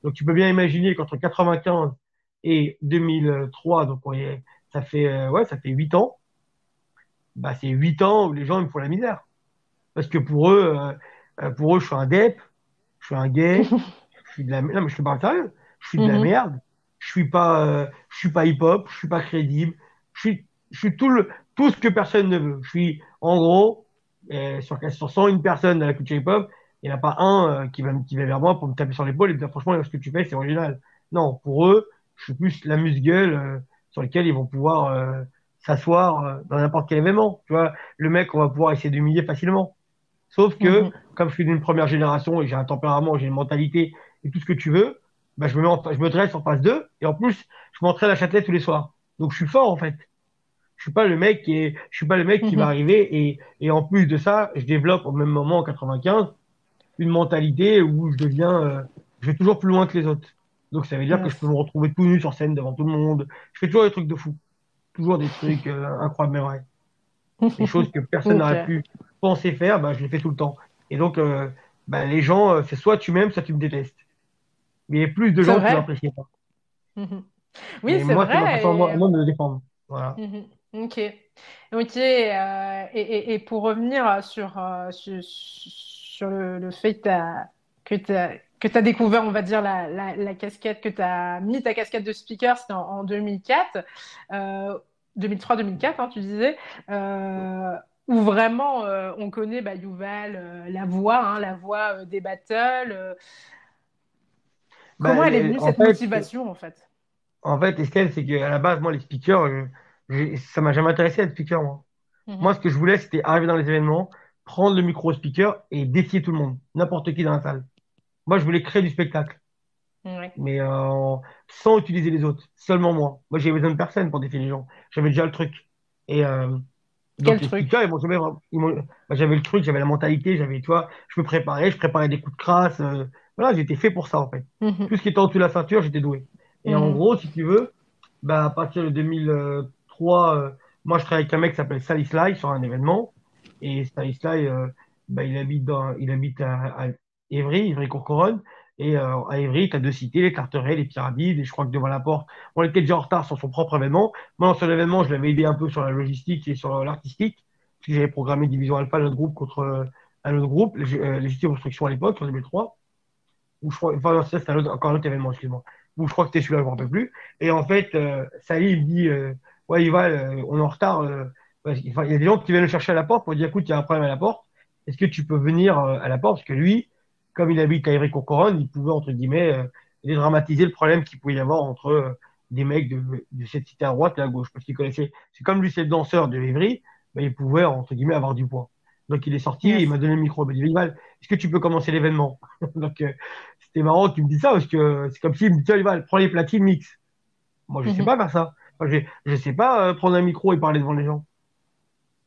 Donc, tu peux bien imaginer qu'entre 95 et 2003, donc on est- ça fait, euh, ouais, ça fait 8 ans, bah, c'est 8 ans où les gens, ils me font la misère. Parce que pour eux, euh, euh, pour eux, je suis un dep, je suis un gay, [LAUGHS] je suis de la, non, mais je te parle sérieux. Je suis de la Mhm. merde. Je suis pas, euh, je suis pas hip-hop, je suis pas crédible. Je suis, je suis tout le, tout ce que personne ne veut. Je suis, en gros, Et sur, sur 101 personnes dans la culture hip-hop, il n'y en a pas un euh, qui va, qui va vers moi pour me taper sur l'épaule et me dire franchement, ce que tu fais, c'est original. Non, pour eux, je suis plus la musgueule euh, sur lequel ils vont pouvoir euh, s'asseoir dans n'importe quel événement. Tu vois, le mec, on va pouvoir essayer d'humilier facilement. Sauf que, mhm. comme je suis d'une première génération et j'ai un tempérament, j'ai une mentalité et tout ce que tu veux, bah, je me mets en, je me dresse en face d'eux et en plus, je m'entraîne à Châtelet tous les soirs. Donc, je suis fort, en fait. Je suis pas le mec qui est, je suis pas le mec qui va mhm. arriver et, et en plus de ça, je développe au même moment en 95 une mentalité où je deviens, euh, je vais toujours plus loin que les autres. Donc ça veut dire que je peux me retrouver tout nu sur scène devant tout le monde. Je fais toujours des trucs de fou. Toujours des trucs euh, incroyables mais vrais. [LAUGHS] Des choses que personne n'aurait pu penser faire, bah, je les fais tout le temps. Et donc, euh, bah, les gens, c'est soit tu m'aimes, soit tu me détestes. Mais il y a plus de gens qui l'apprécient pas. Oui, c'est vrai. Moi, moi, de me défendre. Voilà. Mhm. Ok. Ok. Et, et, pour revenir sur, sur sur le, fait que tu as, que découvert, on va dire, la, la, casquette, que tu as mis ta casquette de speaker, c'était en, 2004, 2003-2004, euh, hein, tu disais, euh, où vraiment euh, on connaît bah, Yuval, la voix, hein, la voix des battles. Bah, Comment elle est venue, cette motivation, en fait? En fait, Estelle, c'est qu'à la base, moi, les speakers, ça m'a jamais intéressé d'être speaker, moi. Mhm. Moi, ce que je voulais, c'était arriver dans les événements, prendre le micro speaker et défier tout le monde, n'importe qui dans la salle. Moi, je voulais créer du spectacle. Mais euh, sans utiliser les autres, seulement moi. Moi, j'avais besoin de personne pour défier les gens. J'avais déjà le truc. Et euh, Quel truc bah, J'avais le truc, j'avais la mentalité, j'avais, tu vois, je me préparais, je préparais des coups de crasse. Euh, voilà, j'étais fait pour ça, en fait. Mhm. Tout ce qui était en dessous de la ceinture, j'étais doué. Et en mhm. gros, si tu veux, bah, à partir de 2003, euh, moi, je travaillais avec un mec qui s'appelle Sally Sly sur un événement. Et Stanislas, euh, bah, il habite dans, il habite à, à Évry, Évry-Courcouronne. Et euh, à Évry, tu as deux cités, les Carteret, les Pyramides, et je crois que devant la porte, on était déjà en retard sur son propre événement. Moi, dans son événement, je l'avais aidé un peu sur la logistique et sur l'artistique, parce j'avais programmé Division Alpha, notre groupe, contre un autre groupe, euh, Légitime Construction à l'époque, en 2003. Où je crois, enfin, c'était encore un autre événement, excuse-moi. Je crois que c'était celui-là, je me rappelle plus. Et en fait, euh, Sally, il me dit, ouais, Yval, on est en retard, il y a des gens qui viennent le chercher à la porte pour dire écoute, il y a un problème à la porte. Est-ce que tu peux venir euh, à la porte? Parce que lui, comme il habite à ivry courcouronne il pouvait, entre guillemets, euh, dédramatiser le problème qu'il pouvait y avoir entre euh, des mecs de, de, cette cité à droite et à gauche. Parce qu'il connaissait. C'est comme lui, c'est le danseur de Ivry, mais il pouvait, entre guillemets, avoir du poids. Donc il est sorti, il m'a donné le micro. Il m'a dit est-ce que tu peux commencer l'événement? [LAUGHS] Donc c'était marrant qu'il me dise ça, parce que c'est comme s'il me dit Tiens, prends les platines, mix. Moi, je sais mhm. pas faire ça. je, je sais pas prendre un micro et parler devant les gens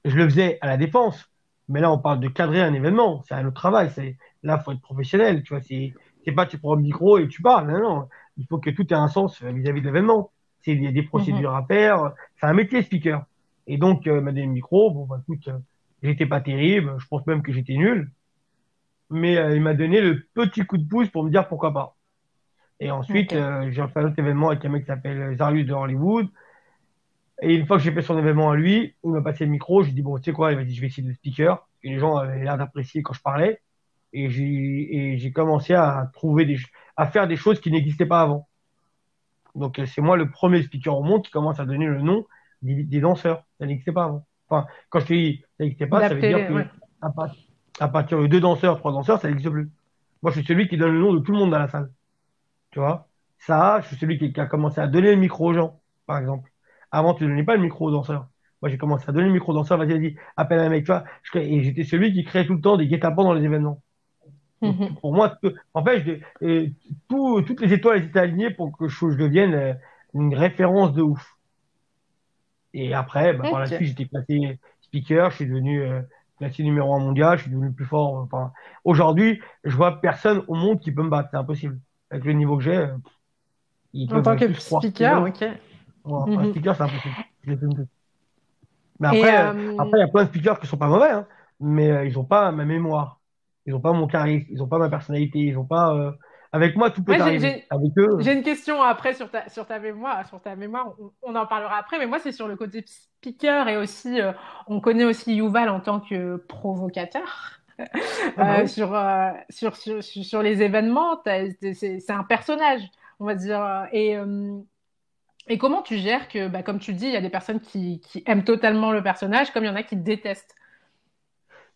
je le faisais à la défense. Mais là, on parle de cadrer un événement. C'est un autre travail. C'est, là, faut être professionnel. Tu vois, c'est, c'est pas tu prends le micro et tu parles. Non, non. Il faut que tout ait un sens vis-à-vis de l'événement. C'est, il y a des procédures à faire. C'est un métier, speaker. Et donc, euh, m'a donné le micro. Bon, bah, écoute, euh, j'étais pas terrible. Je pense même que j'étais nul. Mais euh, il m'a donné le petit coup de pouce pour me dire pourquoi pas. Et ensuite, euh, j'ai fait un autre événement avec un mec qui s'appelle Zarius de Hollywood. Et une fois que j'ai fait son événement à lui, il m'a passé le micro, j'ai dit bon, tu sais quoi, il m'a dit je vais essayer de speaker. Et les gens avaient l'air d'apprécier quand je parlais. Et j'ai, j'ai commencé à trouver des, à faire des choses qui n'existaient pas avant. Donc euh, c'est moi le premier speaker au monde qui commence à donner le nom des, danseurs. Ça n'existait pas avant. Enfin, quand je te dis ça n'existait pas, ça veut dire que à, partir de deux danseurs, trois danseurs, ça n'existe plus. Moi, je suis celui qui donne le nom de tout le monde dans la salle. Tu vois? Ça, je suis celui qui a commencé à donner le micro aux gens, par exemple. Avant, tu ne donnais pas le micro au danseur. Moi, j'ai commencé à donner le micro au danseur. Vas-y, vas-y, appelle un mec. Tu vois, et j'étais celui qui créait tout le temps des guet-apens dans les événements. Mhm. Pour moi, en fait, toutes les étoiles étaient alignées pour que je, devienne euh, une référence de ouf. Et après, bah, par la suite, j'étais classé speaker, je suis devenu euh, classé numéro un mondial, je suis devenu plus fort. Enfin, aujourd'hui, je vois personne au monde qui peut me battre, c'est impossible. Avec le niveau que j'ai. Euh, en tant que speaker, ok. Ouais, Un mhm. speaker, c'est impossible. Mais après, euh, après, il y a plein de speakers qui sont pas mauvais, hein, mais euh, ils ont pas ma mémoire. Ils ont pas mon charisme, ils ont pas ma personnalité, ils ont pas. Euh, Avec moi, tout peut arriver. Avec eux. J'ai une question après sur ta, sur ta mémoire. Sur ta mémoire, on, en parlera après, mais moi, c'est sur le côté speaker et aussi, on connaît aussi Yuval en tant que provocateur. Ah bah sur, sur, sur, sur, les événements, c'est un personnage, on va dire. Et et comment tu gères que, bah, comme tu dis, il y a des personnes qui, aiment totalement le personnage, comme il y en a qui détestent?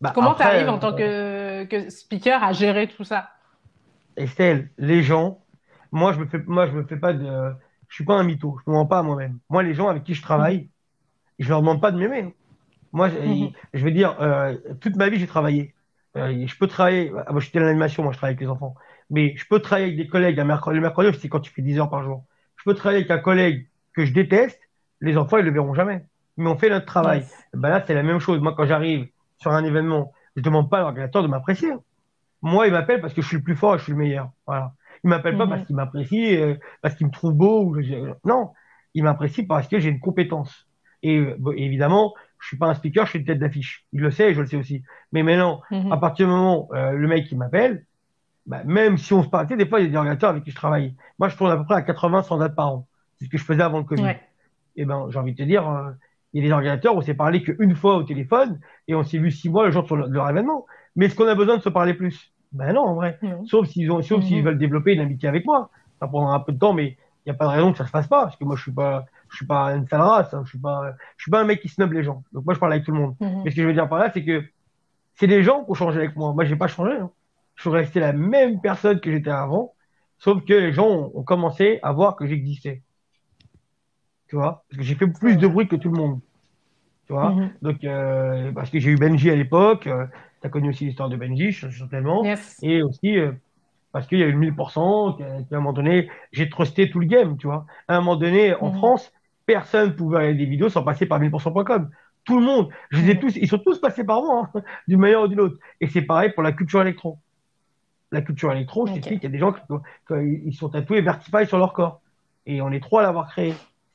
Bah, Comment tu arrives en tant que, que speaker à gérer tout ça? Estelle, les gens, moi je me fais, moi je me fais pas de, je suis pas un mytho, je me mens pas à moi-même. Moi, les gens avec qui je travaille, je leur demande pas de m'aimer. Moi, je, Mhm. je veux dire, euh, toute ma vie j'ai travaillé. Euh, je peux travailler, ah, moi j'étais dans l'animation, moi je travaille avec les enfants, mais je peux travailler avec des collègues un mercredi, le mercredi, c'est quand tu fais 10 heures par jour. Je peux travailler avec un collègue que je déteste, les enfants ils le verront jamais, mais on fait notre travail. Yes. Ben là, c'est la même chose. Moi, quand j'arrive sur un événement, je demande pas à l'organisateur de m'apprécier. Moi, il m'appelle parce que je suis le plus fort et je suis le meilleur. Voilà. Il m'appelle pas parce Mhm. qu'il m'apprécie, euh, parce qu'il me trouve beau. Ou je- non, il m'apprécie parce que j'ai une compétence. Et euh, bon, évidemment, je suis pas un speaker, je suis une tête d'affiche. Il le sait et je le sais aussi. Mais maintenant, à Mhm. partir du moment euh, le mec qui m'appelle, bah, même si on se parle, tu sais, des fois, il y a des organisateurs avec qui je travaille. Moi, je tourne à peu près à 80, 100 dates par an. C'est ce que je faisais avant le Covid. Ouais. Eh ben, j'ai envie de te dire, euh, il y a des organisateurs où on s'est parlé qu'une fois au téléphone et on s'est vu six mois le jour de leur événement. Mais est-ce qu'on a besoin de se parler plus? Ben non, en vrai. Sauf s'ils ont, sauf s'ils veulent développer une amitié avec moi. Ça prendra un peu de temps, mais il n'y a pas de raison que ça se fasse pas, parce que moi, je suis pas, je suis pas une sale race, hein. je suis pas, je suis pas un mec qui snob les gens. Donc moi, je parle avec tout le monde. Mais ce que je veux dire par là, c'est que c'est des gens qui ont changé avec moi. Moi, j'ai pas changé, hein. Je suis resté la même personne que j'étais avant, sauf que les gens ont, ont commencé à voir que j'existais. Tu vois? Parce que j'ai fait plus de bruit que tout le monde. Tu vois? Mhm. Donc, euh, parce que j'ai eu Benji à l'époque, euh, tu as connu aussi l'histoire de Benji, certainement, Yes. et aussi euh, parce qu'il y a eu le 1000%, qu'à un moment donné, j'ai trusté tout le game, tu vois? À un moment donné, en Mhm. France, personne pouvait regarder des vidéos sans passer par 1000%.com. Tout le monde, je les ai Mhm. tous, ils sont tous passés par moi, hein, [LAUGHS] d'une manière ou d'une autre. Et c'est pareil pour la culture électro. La culture électro, je Ok. t'explique, il y a des gens qui, qui- ils sont tatoués Vertify sur leur corps. Et on est trois à l'avoir créé.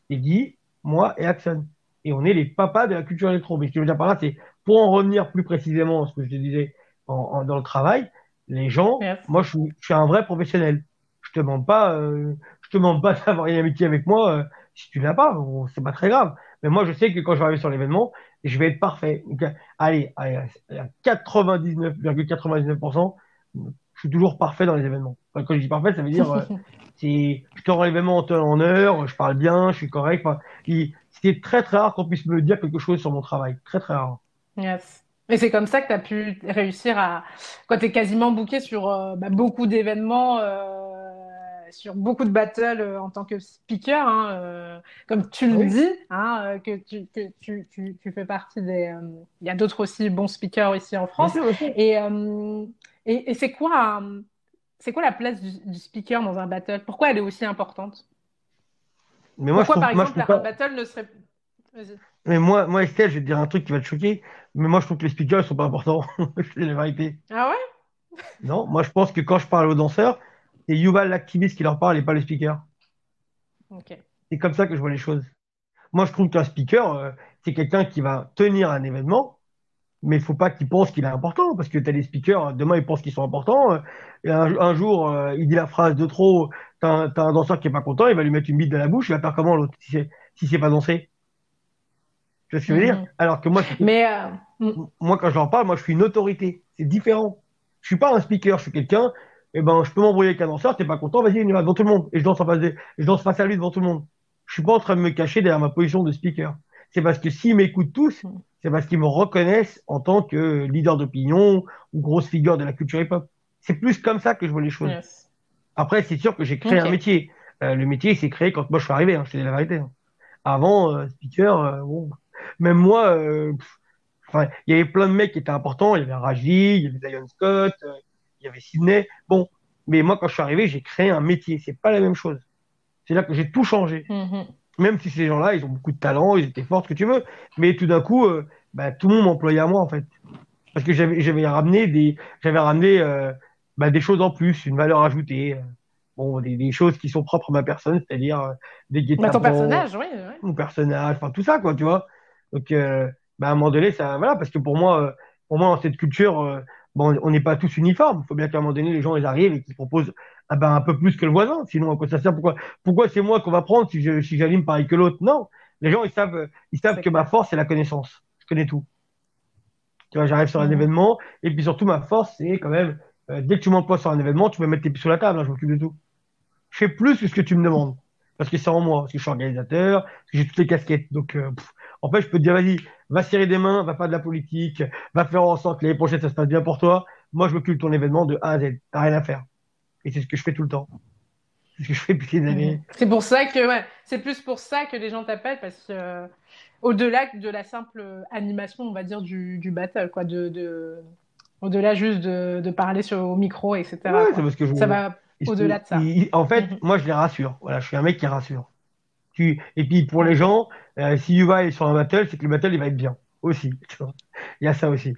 C'est Guy, moi et Axon. Et on est les papas de la culture électro. Mais ce que je veux dire par là, c'est pour en revenir plus précisément à ce que je te disais en, en- dans le travail, les gens, Yes. moi je suis, je suis un vrai professionnel. Je te demande pas, euh, je te demande pas [LAUGHS] d'avoir une amitié avec moi euh, si tu l'as pas, c'est pas très grave. Mais moi je sais que quand je vais arriver sur l'événement, je vais être parfait. Donc, allez, allez, à 99,99%, je suis toujours parfait dans les événements. Enfin, quand je dis parfait, ça veut dire euh, [LAUGHS] c'est, je te rends l'événement en heure, je parle bien, je suis correct. Enfin, c'est très très rare qu'on puisse me dire quelque chose sur mon travail. Très très rare. Yes. Et c'est comme ça que tu as pu réussir à... Quand tu es quasiment booké sur euh, bah, beaucoup d'événements, euh, sur beaucoup de battles euh, en tant que speaker, hein, comme tu le Oui. dis, hein, que, tu, que tu, tu, tu fais partie des... Il y a d'autres aussi bons speakers ici en France. bien sûr. Et, et, et c'est quoi, euh, c'est quoi la place du, du speaker dans un battle? Pourquoi elle est aussi importante? Mais moi je Pourquoi, trouve, par moi je exemple, trouve un pas. battle ne serait... Mais moi, moi Estelle, je vais te dire un truc qui va te choquer. Mais moi je trouve que les speakers ils sont pas importants. [LAUGHS] C'est la vérité. Ah ouais? Non, moi je pense que quand je parle aux danseurs, c'est Yuval l'activiste qui leur parle et pas le speaker. Ok. C'est comme ça que je vois les choses. Moi je trouve qu'un speaker, euh, c'est quelqu'un qui va tenir un événement mais il faut pas qu'il pense qu'il est important, parce que tu as des speakers, demain ils pensent qu'ils sont importants, euh, et un, un jour euh, il dit la phrase de trop, t'as un, t'as un danseur qui est pas content, il va lui mettre une bite dans la bouche, il va faire comment l'autre, si c'est si c'est pas dansé? Tu vois ce que je veux dire? Mhm. Alors que moi, Mais... euh, moi quand je leur parle, moi je suis une autorité, c'est différent. Je suis pas un speaker, je suis quelqu'un, et ben je peux m'embrouiller avec un danseur, t'es pas content, vas-y, il va devant tout le monde, et je danse en face de, je danse face à lui devant tout le monde. Je suis pas en train de me cacher derrière ma position de speaker. C'est parce que s'ils m'écoutent tous, mm. c'est parce qu'ils me reconnaissent en tant que leader d'opinion ou grosse figure de la culture hip-hop. C'est plus comme ça que je vois les choses. Yes. Après, c'est sûr que j'ai créé un métier. Euh, le métier, s'est créé quand moi je suis arrivé, hein, je te dis la vérité. hein. Avant, euh, speaker, euh, bon, même moi, euh, enfin, il y avait plein de mecs qui étaient importants. Il y avait Raji, il y avait Zion Scott, il y avait Sydney. Bon, mais moi, quand je suis arrivé, j'ai créé un métier. C'est pas la même chose. C'est là que j'ai tout changé. Mhm. Même si ces gens-là, ils ont beaucoup de talent, ils étaient forts, ce que tu veux. Mais tout d'un coup, euh, bah, tout le monde m'employait à moi, en fait. Parce que j'avais, ramené des, j'avais ramené, euh, bah, des choses en plus, une valeur ajoutée. euh, Bon, des, des choses qui sont propres à ma personne, c'est-à-dire des Bah, ton personnage, oui, mon personnage, enfin tout ça, quoi, tu vois. Donc, bah, à un moment donné, ça, voilà, parce que pour moi, pour moi, dans cette culture, bon, on n'est pas tous uniformes. Il faut bien qu'à un moment donné, les gens, ils arrivent et qu'ils proposent ah ben, un peu plus que le voisin. Sinon, à quoi ça sert? Pourquoi, pourquoi c'est moi qu'on va prendre si je, si j'anime pareil que l'autre? Non. Les gens, ils savent, ils savent que ma force, c'est la connaissance. Je connais tout. Tu vois, j'arrive sur un Mhm. événement, et puis surtout, ma force, c'est quand même, euh, dès que tu m'emploies sur un événement, tu peux mettre tes pieds sur la table, hein, je m'occupe de tout. Je fais plus que ce que tu me demandes. Parce que c'est en moi, parce que je suis organisateur, parce que j'ai toutes les casquettes. Donc, euh, pff, En fait, je peux te dire, vas-y, va serrer des mains, va faire de la politique, va faire en sorte que l'année prochaine, ça se passe bien pour toi. Moi, je m'occupe de ton événement de A à Z. T'as rien à faire. Et c'est ce que je fais tout le temps. C'est ce que je fais depuis des années. C'est pour ça que, ouais, c'est plus pour ça que les gens t'appellent parce que, euh, au-delà de la simple animation, on va dire, du, du battle, quoi, de, de, au-delà juste de, de parler sur, au micro, etc. Ouais, c'est quoi. parce que je Ça va au-delà de ça. il- en fait, Mhm. moi, je les rassure. Voilà, je suis un mec qui rassure. Tu... Et puis, pour les gens, euh, si Yuva est sur un battle, c'est que le battle, il va être bien. Aussi. tu vois. Il y a ça aussi.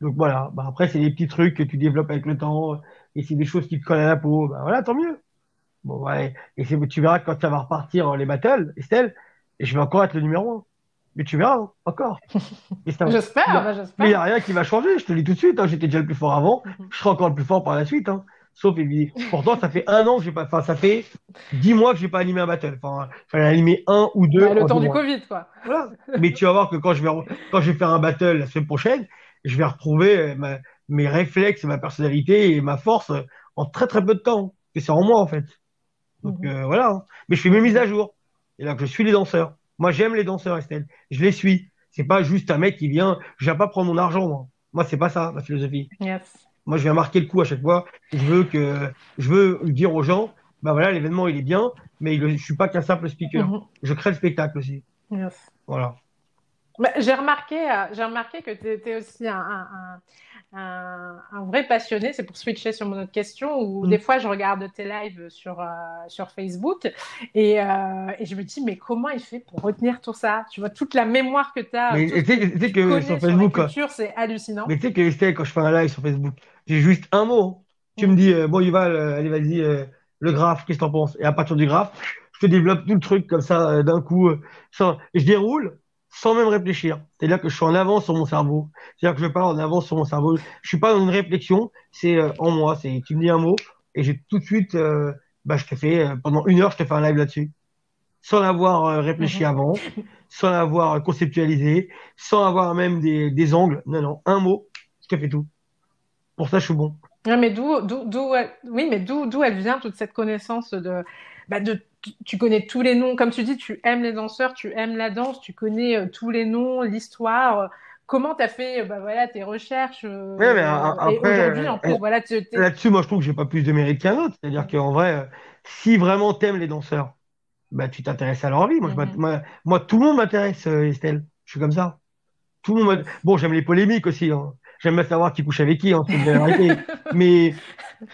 Donc voilà. Bah, après, c'est des petits trucs que tu développes avec le temps. Et c'est des choses qui te collent à la peau. Bah voilà, tant mieux. Bon, ouais. Et c'est- tu verras quand ça va repartir euh, les battles, Estelle, et je vais encore être le numéro un. Mais tu verras, hein, encore. [LAUGHS] J'espère, a- bah, Mais il n'y j'espère. a rien qui va changer, je te le dis tout de suite. hein. J'étais déjà le plus fort avant, Mhm. je serai encore le plus fort par la suite. Hein. Sauf évidemment. Pourtant, ça fait un an que j'ai pas. Enfin, ça fait dix mois que j'ai pas animé un battle. Enfin, il fallait animer un ou deux. Bah, le temps du mois. Covid, quoi. Voilà. Mais tu vas voir que quand je vais quand je vais faire un battle la semaine prochaine, je vais retrouver euh, ma- mes réflexes, ma personnalité et ma force en très très peu de temps. Et c'est en moi en fait. Donc Mhm. euh, voilà. hein. Mais je fais mes mises à jour. Et là, je suis les danseurs. Moi, j'aime les danseurs, Estelle. Je les suis. C'est pas juste un mec qui vient. Je viens pas prendre mon argent, moi. Moi, c'est pas ça, ma philosophie. Yes. Moi, je viens marquer le coup à chaque fois. Je veux que, je veux dire aux gens, bah voilà, l'événement, il est bien, mais je suis pas qu'un simple speaker. Mhm. Je crée le spectacle aussi. Yes. Voilà. Bah, j'ai remarqué, euh, j'ai remarqué que tu étais aussi un, un, un, un- un vrai passionné. C'est pour switcher sur mon autre question. Où Mm. des fois, je regarde tes lives sur, euh, sur Facebook et, euh, et je me dis, mais comment il fait pour retenir tout ça? Tu vois, toute la mémoire que tu as, Mais tu sais, que sur Facebook, c'est hallucinant. Mais tu sais que Estelle, quand je fais un live sur Facebook, j'ai juste un mot. Tu Mm. me dis, euh, bon, Yuval, euh, allez, vas-y, euh, le graphe, qu'est-ce que t'en penses? Et à partir du graphe, je te développe tout le truc comme ça, euh, d'un coup, sans, et je déroule sans même réfléchir. C'est-à-dire que je suis en avance sur mon cerveau. C'est-à-dire que je parle en avance sur mon cerveau. Je suis pas dans une réflexion, c'est euh, en moi. C'est, tu me dis un mot, et j'ai tout de suite, euh, bah, je te fais, euh, pendant une heure, je te fais un live là-dessus. Sans l'avoir réfléchi Mhm. avant, sans l'avoir conceptualisé, sans avoir même des, des angles. Non, non, un mot, je te fais tout. Pour ça, je suis bon. Ouais, mais d'où, d'où, d'où, elle- oui, mais d'où, d'où elle vient toute cette connaissance de, bah, de, tu- tu connais tous les noms, comme tu dis, tu aimes les danseurs, tu aimes la danse, tu connais euh, tous les noms, l'histoire. euh, Comment t'as fait, euh, bah voilà, tes recherches euh, Ouais, mais après, aujourd'hui, en plus, euh, voilà, tu, t'es- Là-dessus, moi, je trouve que j'ai pas plus de mérite qu'un autre. C'est-à-dire qu'en vrai, euh, si vraiment t'aimes les danseurs, bah, tu t'intéresses à leur vie. Moi, je m'int- moi, moi, tout le monde m'intéresse, euh, Estelle. Je suis comme ça. Tout le monde Bon, j'aime les polémiques aussi. Hein. J'aime bien savoir qui couche avec qui, hein, c'est une vérité. [LAUGHS] Mais,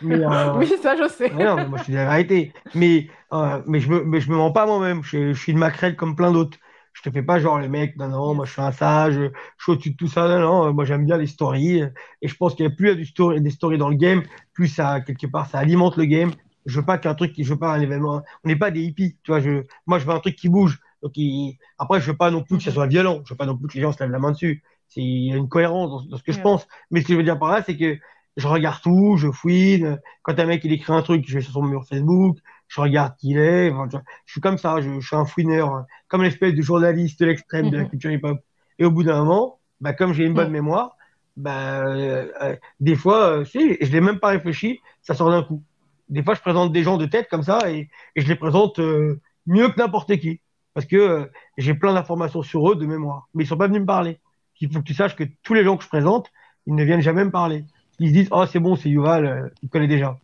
mais, euh, Oui, ça, je sais. Non, mais moi, je dis la vérité. Mais, euh, mais je me, mais je me mens pas moi-même. Je, je suis une maquerelle comme plein d'autres. Je te fais pas genre les mecs, non, non, moi je suis un sage, je suis au-dessus de tout ça, non, non, moi j'aime bien les stories. Et je pense qu'il y a plus il y a du story, des stories dans le game, plus ça, quelque part, ça alimente le game. Je veux pas qu'un truc qui, je veux pas un événement, on n'est pas des hippies, tu vois, je, moi je veux un truc qui bouge. Donc, il- après, je veux pas non plus que ça soit violent. Je veux pas non plus que les gens se lèvent la main dessus. C'est, il y a une cohérence dans, dans ce que je pense. Mais ce que je veux dire par là, c'est que je regarde tout, je fouine. Quand un mec il écrit un truc, je vais sur son mur Facebook, je regarde qui il est. Enfin, je, je suis comme ça, je, je suis un fouineur, hein, comme l'espèce de journaliste de l'extrême de la [LAUGHS] culture hip-hop. Et au bout d'un moment, bah, comme j'ai une bonne mémoire, bah, euh, euh, des fois, euh, si, je l'ai même pas réfléchi, ça sort d'un coup. Des fois, je présente des gens de tête comme ça et, et je les présente euh, mieux que n'importe qui. Parce que euh, j'ai plein d'informations sur eux de mémoire. Mais ils sont pas venus me parler. Il faut que tu saches que tous les gens que je présente, ils ne viennent jamais me parler. Ils se disent, oh, c'est bon, c'est Yuval, euh, il connaît déjà.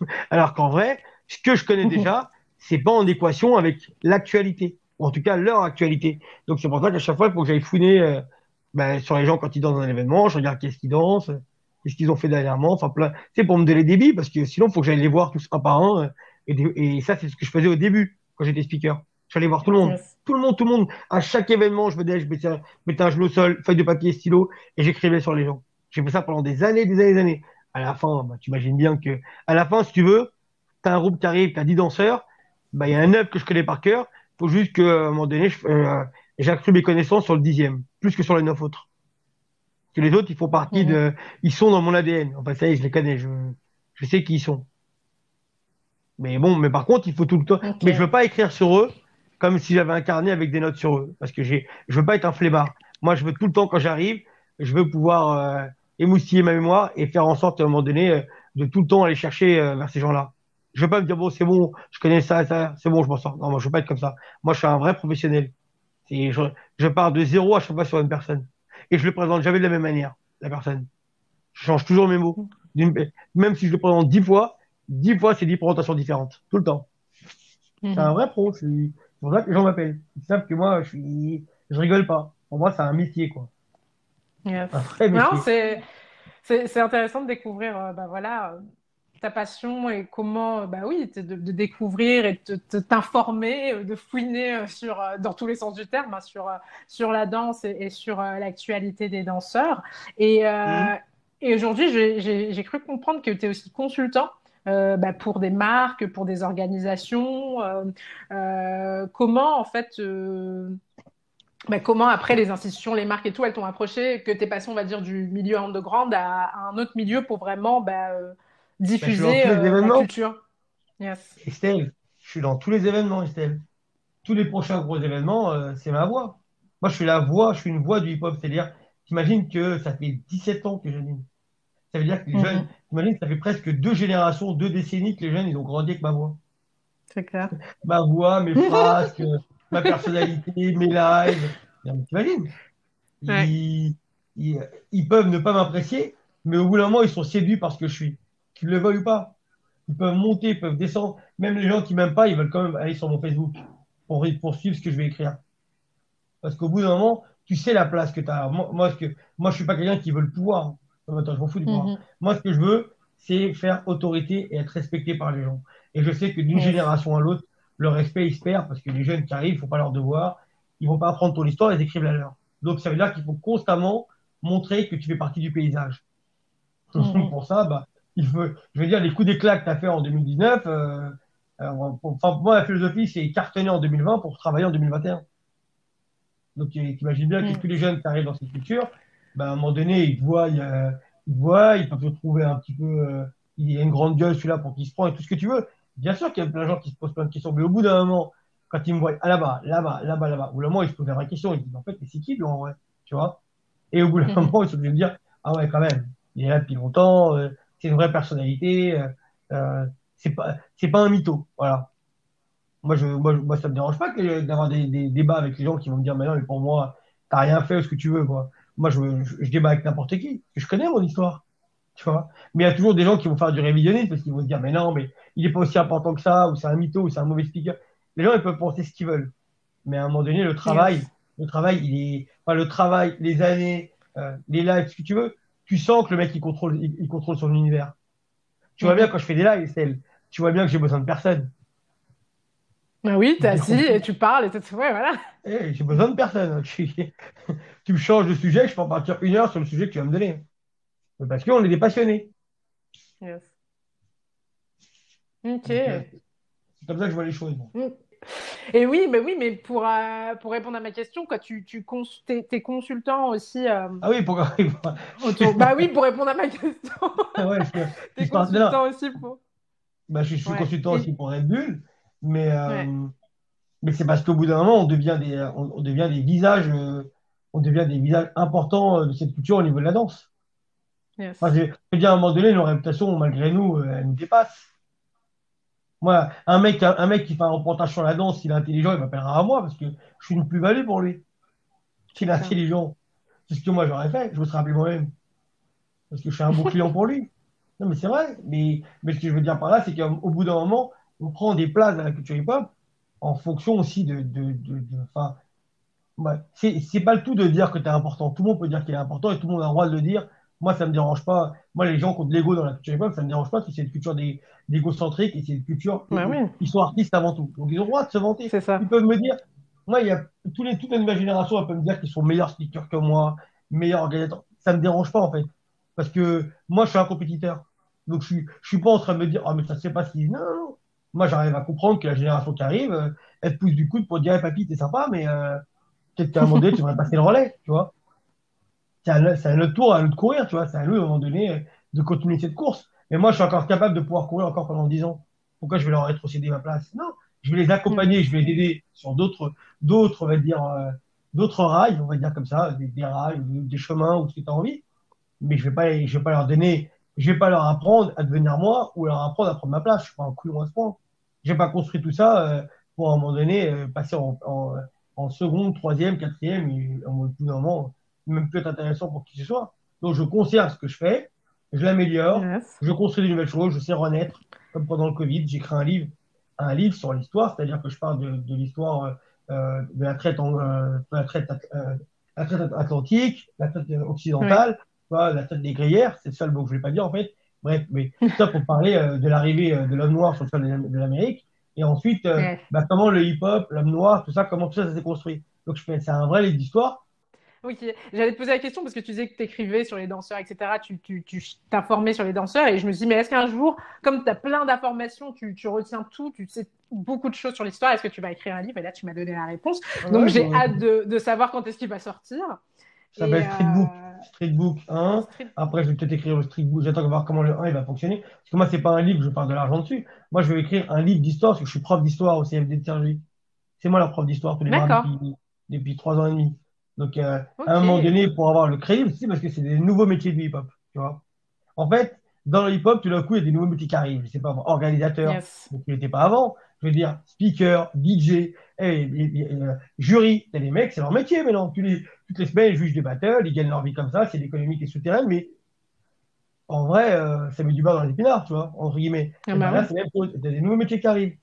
[LAUGHS] Alors qu'en vrai, ce que je connais [LAUGHS] déjà, c'est pas en équation avec l'actualité. Ou en tout cas, leur actualité. Donc c'est pour ça qu'à chaque fois, il faut que j'aille fouiner euh, ben, sur les gens quand ils dansent dans un événement. Je regarde qu'est-ce qu'ils dansent, qu'est-ce qu'ils ont fait dernièrement. Enfin, plein. C'est pour me donner des billes parce que sinon, il faut que j'aille les voir tous un par un. euh, et, ça, c'est ce que je faisais au début quand j'étais speaker. J'allais voir tout le monde. Yes. Tout le monde, tout le monde. À chaque événement, je venais, je mettais, un- je mettais un genou au sol, feuille de papier, stylo, et j'écrivais sur les gens. J'ai fait ça pendant des années, des années, des années. À la fin, bah, tu imagines bien que, à la fin, si tu veux, t'as un groupe qui arrive, t'as 10 danseurs, bah, il y a un neuf que je connais par cœur. Faut juste que, à un moment donné, euh, j'ai accru mes connaissances sur le dixième, plus que sur les neuf autres. Que les autres, ils font partie Mhm. de, ils sont dans mon ADN. Enfin, ça y est, je les connais, je, je sais qui ils sont. Mais bon, mais par contre, il faut tout le temps, mais je veux pas écrire sur eux comme si j'avais un carnet avec des notes sur eux. Parce que j'ai, je veux pas être un flemmard. Moi, je veux tout le temps, quand j'arrive, je veux pouvoir euh, émoustiller ma mémoire et faire en sorte, à un moment donné, euh, de tout le temps aller chercher euh, vers ces gens-là. Je veux pas me dire, bon, c'est bon, je connais ça, ça, c'est bon, je m'en sors. Non, moi, je veux pas être comme ça. Moi, je suis un vrai professionnel. C'est, je, je pars de zéro à chaque fois sur une personne. Et je le présente jamais de la même manière, la personne. Je change toujours mes mots. Même si je le présente dix fois, dix fois, c'est dix présentations différentes. Tout le temps. C'est un mhm. vrai pro. Pour ça que les gens m'appellent. Ils savent que moi, je suis, je rigole pas. Pour moi, c'est un métier, quoi. Yes. Non, c'est, c'est, intéressant de découvrir, euh, bah voilà, ta passion et comment, bah oui, de, découvrir et de t'informer, euh, de fouiner euh, sur, dans tous les sens du terme, hein, sur, sur la danse et, sur l'actualité des danseurs. Et, mhm. et aujourd'hui, j'ai cru comprendre que tu es aussi consultant. Bah, pour des marques, pour des organisations. comment en fait bah, comment après les institutions, les marques et tout, elles t'ont approché, que t'es passé, on va dire, du milieu underground à, à un autre milieu pour vraiment bah, euh, diffuser euh, la culture? Yes. Estelle, je suis dans tous les événements, Estelle. Tous les prochains gros événements, euh, c'est ma voix. Moi, je suis la voix, je suis une voix du hip-hop. C'est-à-dire, t'imagines que ça fait 17 ans que je dis. Ça veut dire que les mm-hmm. jeunes, t'imagines, ça fait presque deux générations, deux décennies que les jeunes, ils ont grandi avec ma voix. C'est clair. Ma voix, mes [LAUGHS] phrases, ma personnalité, mes lives. T'imagines? Ils, ils, peuvent ne pas m'apprécier, mais au bout d'un moment, ils sont séduits par ce que je suis. Qu'ils le veuillent ou pas. Ils peuvent monter, ils peuvent descendre. Même les gens qui m'aiment pas, ils veulent quand même aller sur mon Facebook pour, pour suivre ce que je vais écrire. Parce qu'au bout d'un moment, tu sais la place que tu as. Moi, moi, que, moi, je suis pas quelqu'un qui veut le pouvoir. Attends, je m'en fous du pouvoir. Mhm. Moi, ce que je veux, c'est faire autorité et être respecté par les gens. Et je sais que d'une génération à l'autre, le respect, il se perd parce que les jeunes qui arrivent, il faut pas leur devoir. Ils vont pas apprendre ton histoire, ils écrivent la leur. Donc, ça veut dire qu'il faut constamment montrer que tu fais partie du paysage. [LAUGHS] Pour ça, bah, il faut, je veux dire, les coups d'éclat que tu as fait en 2019, euh, euh, enfin, moi, la philosophie, c'est cartonner en 2020 pour travailler en 2021. Donc, tu imagines bien que mhm. tous les jeunes qui arrivent dans cette culture, bah, à un moment donné, ils te voient, ils, voient, ils peuvent te trouver un petit peu, euh, il y a une grande gueule celui-là pour qu'il se prend et tout ce que tu veux. Bien sûr qu'il y a plein de gens qui se posent plein de questions, mais au bout d'un moment, quand ils me voient ah, là-bas, là-bas, là-bas, là-bas, au bout d'un moment, ils se posent la vraie question. Ils disent, en fait, mais c'est qui, lui, en vrai Tu vois? Et au bout d'un mhm. moment, ils sont obligés de dire, ah ouais, quand même, il est là depuis longtemps, euh, c'est une vraie personnalité, euh, euh, c'est pas, c'est pas un mytho. Voilà. Moi, je, moi, moi, ça me dérange pas d'avoir des, des, débats avec les gens qui vont me dire, mais non, mais pour moi, t'as rien fait, ce que tu veux, quoi. Moi, je, je, je débat avec n'importe qui. Je connais mon histoire. Tu vois? Mais il y a toujours des gens qui vont faire du révisionnisme parce qu'ils vont se dire, mais non, mais il n'est pas aussi important que ça, ou c'est un mytho, ou c'est un mauvais speaker. Les gens, ils peuvent penser ce qu'ils veulent. Mais à un moment donné, le travail, le travail, il est, enfin, le travail, les années, euh, les lives, ce que tu veux, tu sens que le mec, il contrôle, il, contrôle son univers. Tu vois bien quand je fais des lives, tu vois bien que j'ai besoin de personne. Ben oui, t'es assis et tu parles et tout. Ouais, voilà. Eh, j'ai besoin de personne. [LAUGHS] Tu, tu me changes de sujet, je peux en partir une heure sur le sujet que tu vas me donner. Parce qu'on est des passionnés. Yes. Ok. Euh, c'est comme ça que je vois les choses. Mm. Et oui, mais oui, mais pour, euh, pour répondre à ma question, quoi, tu, tu es, consultant aussi. Euh, ah oui, pour... [LAUGHS] Bah oui, pour répondre à ma question. ah ouais, [LAUGHS] je, es consultant aussi pour. Bah, je, suis consultant aussi pour Red Bull, mais, mais c'est parce qu'au bout d'un moment, on devient des, on, devient des visages, on devient des visages importants de cette culture au niveau de la danse. Yes. je veux dire, à un moment donné, nos réputations, malgré nous, euh, elles nous dépassent. Moi, un mec, un, mec qui fait un reportage sur la danse, s'il est intelligent, il m'appellera à moi parce que je suis une plus-value pour lui. S'il est intelligent, c'est ce que moi j'aurais fait, je me serais appelé moi-même. Parce que je suis un bon [LAUGHS] client pour lui. Non, mais c'est vrai. Mais, mais ce que je veux dire par là, c'est qu'au bout d'un moment, on prend des places dans la culture hip-hop en fonction aussi de. de, de, enfin, c'est pas le tout de dire que tu es important. Tout le monde peut dire qu'il est important et tout le monde a le droit de le dire moi, ça me dérange pas. Moi, les gens qui ont de l'ego dans la culture hip-hop, ça me dérange pas si c'est une culture d'égocentrique et c'est une culture. Ils sont artistes avant tout. Donc, ils ont le droit de se vanter. Ça. Ils peuvent me dire, moi, il y a tous les, toute nouvelle génération, elle peut me dire qu'ils sont meilleurs speakers que moi, meilleurs organisateurs. Ça me dérange pas, en fait. Parce que moi, je suis un compétiteur. Donc, je suis, je suis pas en train de me dire, oh, mais ça, c'est pas ce qu'ils Non, non, non. Moi, j'arrive à comprendre que la génération qui arrive, euh, elle pousse du coude pour dire, hey, papy, t'es sympa, mais euh, peut-être qu'à un moment donné, tu devrais passer le relais, tu vois c'est un, autre tour, à nous de courir, tu vois. C'est à nous, à un moment donné, de continuer cette course. Mais moi, je suis encore capable de pouvoir courir encore pendant 10 ans. Pourquoi je vais leur rétrocéder ma place? Non, je vais les accompagner, je vais les aider sur d'autres, d'autres, on va dire, euh, d'autres rails, on va dire comme ça, des, rails, des chemins ou ce que tu as envie. Mais je vais pas, je vais pas leur donner, je vais pas leur apprendre à devenir moi ou leur apprendre à prendre ma place. Je suis pas un couillon à ce point. J'ai pas construit tout ça euh, pour à un moment donné euh, passer en, en seconde, troisième, quatrième, et en bout d'un moment, même peut être intéressant pour qui que ce soit. Donc, je conserve ce que je fais, je l'améliore, je construis de nouvelles choses, je sais renaître. Comme pendant le Covid, j'écris un livre, un livre sur l'histoire, c'est-à-dire que je parle de, de l'histoire euh, de la traite, en, euh, la traite, euh, la traite atlantique, la traite occidentale, la traite des gruyères, c'est le mot que je ne vais pas dire en fait. Bref, mais ça pour parler de l'arrivée de l'homme noir sur le sol de l'Amérique. Et ensuite, bah, comment le hip-hop, l'homme noir, tout ça, comment tout ça, ça s'est construit? Donc, je c'est un vrai livre d'histoire. Ok, j'allais te poser la question parce que tu disais que tu écrivais sur les danseurs, etc. Tu, t'informais sur les danseurs et je me suis dit, mais est-ce qu'un jour, comme tu as plein d'informations, tu, tu, retiens tout, tu sais beaucoup de choses sur l'histoire, est-ce que tu vas écrire un livre? Et là, tu m'as donné la réponse. Donc, j'ai hâte de, de, savoir quand est-ce qu'il va sortir. Ça s'appelle Streetbook. Euh... Streetbook 1. Après, je vais peut-être écrire le Streetbook. J'attends de voir comment le 1 il va fonctionner. Parce que moi, c'est pas un livre, je parle de l'argent dessus. Moi, je vais écrire un livre d'histoire parce que je suis prof d'histoire au CFD de Sergi. C'est moi la prof d'histoire tous les mois depuis, depuis 3 ans et demi. Donc, euh, à un moment donné, pour avoir le crédit, c'est parce que c'est des nouveaux métiers du hip-hop. Tu vois en fait, dans le hip-hop, tout d'un coup, il y a des nouveaux métiers qui arrivent. Je sais pas, organisateur, donc il n'était pas avant. Je veux dire, speaker, DJ, euh, jury. les mecs, c'est leur métier maintenant. Tous les, toutes les semaines, ils jugent des battles, ils gagnent leur vie comme ça. C'est l'économie qui est souterraine, mais en vrai, euh, ça met du beurre dans les épinards, tu vois, entre guillemets. Ah bah ben là, c'est même Il y a des nouveaux métiers qui arrivent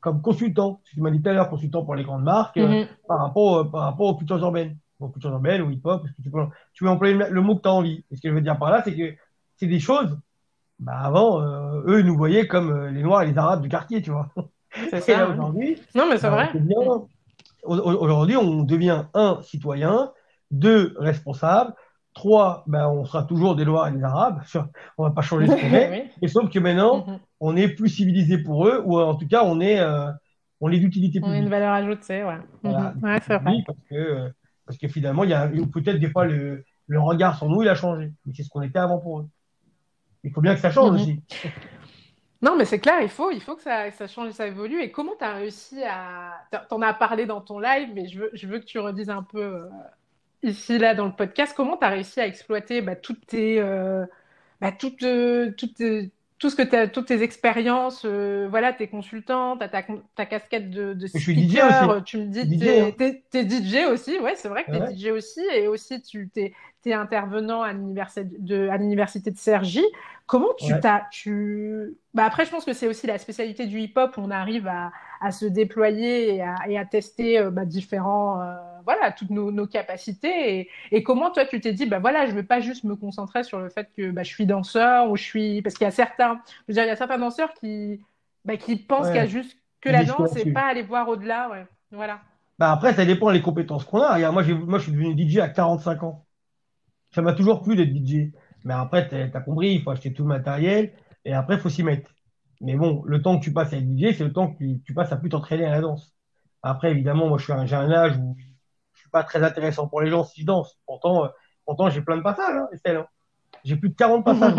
comme consultant. Tu m'as dit tout à l'heure, consultant pour les grandes marques, euh, mhm. par, rapport, euh, par rapport aux cultures urbaines. Aux cultures urbaines, ou hip-hop, tu peux, tu peux employer le, mot que tu as envie. Et ce que je veux dire par là, c'est que c'est des choses, bah avant, euh, eux, ils nous voyaient comme les Noirs et les Arabes du quartier, tu vois. C'est [LAUGHS] ça. aujourd'hui. Non, mais c'est vrai. Aujourd'hui, on devient un citoyen, deux responsables, trois, ben, on sera toujours des Noirs et des Arabes. [LAUGHS] On va pas changer ce qu'on est. Et sauf que maintenant, mhm on est plus civilisé pour eux, ou en tout cas, on est, euh, on est d'utilité publique. On a une valeur ajoutée, ouais. Voilà, mhm. ouais c'est vrai. Parce que, parce que finalement, il y a peut-être des fois le, le, regard sur nous, il a changé. Mais c'est ce qu'on était avant pour eux. Il faut bien que ça change mhm. aussi. Non, mais c'est clair, il faut, il faut que ça, ça change et ça évolue. Et comment tu as réussi à. Tu en as parlé dans ton live, mais je veux, je veux que tu redises un peu euh, ici, là, dans le podcast, comment tu as réussi à exploiter bah, toutes tes. Euh, bah, toutes, toutes tes, tout ce que as, toutes tes expériences, euh, voilà, t'es consultant, t'as ta, ta casquette de, de speaker, tu me dis, t'es es, DJ aussi, ouais, c'est vrai que t'es DJ aussi, et aussi tu t'es es intervenant à l'université de, à l'université de Cergy. Comment tu t'as, tu, bah après, je pense que c'est aussi la spécialité du hip-hop, on arrive à, à se déployer et à, et à tester euh, bah, différents, euh, voilà, toutes nos, capacités. Et, comment toi, tu t'es dit, bah voilà, je ne veux pas juste me concentrer sur le fait que bah, je suis danseur ou je suis. Parce qu'il y a certains, je veux dire, il y a certains danseurs qui, bah, qui pensent qu'il y a juste que la danse et pas aller voir au-delà. Ouais. Voilà. Bah après, ça dépend des compétences qu'on a. Regarde, moi, moi, je suis devenu DJ à 45 ans. Ça m'a toujours plu d'être DJ. Mais après, tu as compris, il faut acheter tout le matériel et après, il faut s'y mettre. Mais bon, le temps que tu passes à être DJ, c'est le temps que tu, passes à plus t'entraîner à la danse. Après, évidemment, moi, je suis j'ai un âge où pas très intéressant pour les gens si je danse. Pourtant, euh, pourtant j'ai plein de passages, hein, Estelle. Hein. J'ai plus de 40 passages.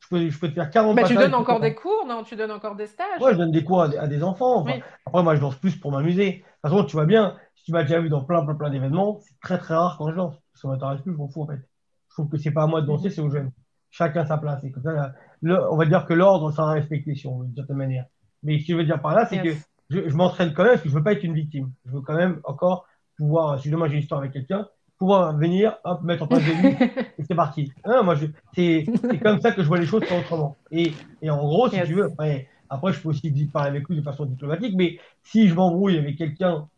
je, peux, je peux te faire 40 Mais passages. tu donnes encore des cours, non? Tu donnes encore des stages? Ouais, je donne des cours à, des enfants. Après, moi, je danse plus pour m'amuser. De toute façon, tu vois bien, si tu m'as déjà vu dans plein, plein, plein d'événements, c'est très, très rare quand je danse. Ça m'intéresse plus, je m'en fous, en fait. Je trouve que c'est pas à moi de danser, c'est aux jeunes. Chacun sa place. Et comme ça, on va dire que l'ordre sera respecté, si on veut, d'une certaine manière. Mais ce que je veux dire par là, c'est que je, je m'entraîne quand même parce que je veux pas être une victime. Je veux quand même encore pouvoir, si demain j'ai une histoire avec quelqu'un, pouvoir venir, hop, mettre en place de lui, [LAUGHS] et c'est parti. moi, c'est, comme ça que je vois les choses, pas autrement. Et, et en gros, si tu veux, après, après, je peux aussi parler avec lui de façon diplomatique, mais si je m'embrouille avec quelqu'un,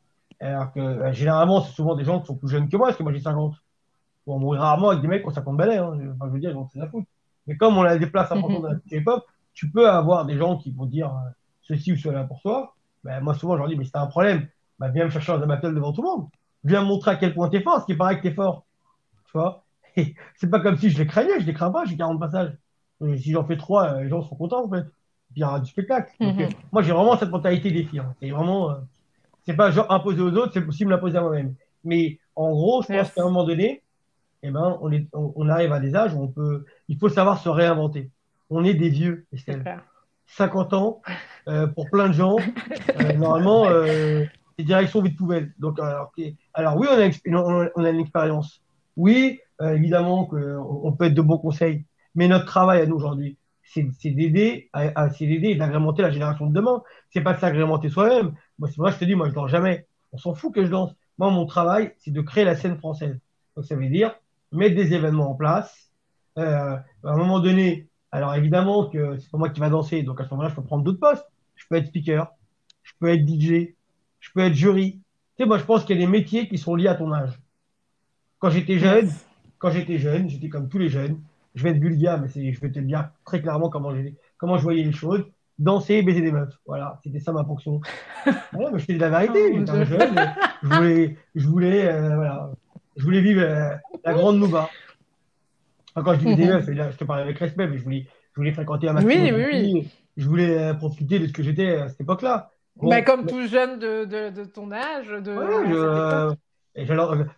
alors que euh, généralement, c'est souvent des gens qui sont plus jeunes que moi, parce que moi j'ai 50. On m'embrouille rarement avec des mecs qui ont 50 balais, hein. enfin, je veux dire, c'est la faute. Mais comme on a des places importantes dans la hip-hop, tu peux avoir des gens qui vont dire euh, ceci ou cela pour toi. Ben, moi, souvent, je leur dis, mais c'est un problème bah, viens me chercher un battle devant tout le monde. Viens me montrer à quel point tu es fort, ce qui paraît que tu es fort. Tu vois? [LAUGHS] C'est pas comme si je les craignais, je les crains pas, j'ai 40 passages. si j'en fais 3, euh, les gens seront contents en fait. Puis il y aura du spectacle. Mhm. Euh, moi, j'ai vraiment cette mentalité défi. Hein. C'est vraiment. Euh, c'est pas genre imposer aux autres, c'est possible l'imposer à moi-même. Mais en gros, je pense qu'à un moment donné, eh ben, on, est, on, arrive à des âges où on peut. Il faut savoir se réinventer. On est des vieux, Estelle. 50 ans, pour plein de gens, [LAUGHS] normalement, c'est direction vide poubelle. Donc, alors, alors oui, on a, on a une expérience. Oui, euh, évidemment qu'on peut être de bons conseils. Mais notre travail à nous aujourd'hui, c'est d'aider à, c'est d'aider et d'agrémenter la génération de demain. C'est pas de s'agrémenter soi-même. Moi, c'est vrai, je te dis, moi, je dors jamais. On s'en fout que je danse. Moi, mon travail, c'est de créer la scène française. Donc, ça veut dire mettre des événements en place. Euh, à un moment donné, alors évidemment que c'est pas moi qui va danser, donc à ce moment-là, je peux prendre d'autres postes. Je peux être speaker, je peux être DJ, je peux être jury. Tu sais, moi, je pense qu'il y a des métiers qui sont liés à ton âge. Quand j'étais jeune, quand j'étais jeune, j'étais comme tous les jeunes. Je vais être vulgaire, mais je vais te dire très clairement comment, comment je voyais les choses. Danser, baiser des meufs. Voilà, c'était ça ma fonction. [LAUGHS] ouais, mais je te dis la vérité. Oh, j'étais jeune. Je voulais, je voulais, euh, voilà, je voulais vivre euh, la [LAUGHS] grande Nouba. quand je dis des mhm. je te parle avec respect, mais je voulais, je voulais fréquenter un maximum oui, oui, oui. Je voulais euh, profiter de ce que j'étais à cette époque-là. Bah, comme tout jeune de, de, de, ton âge. De, et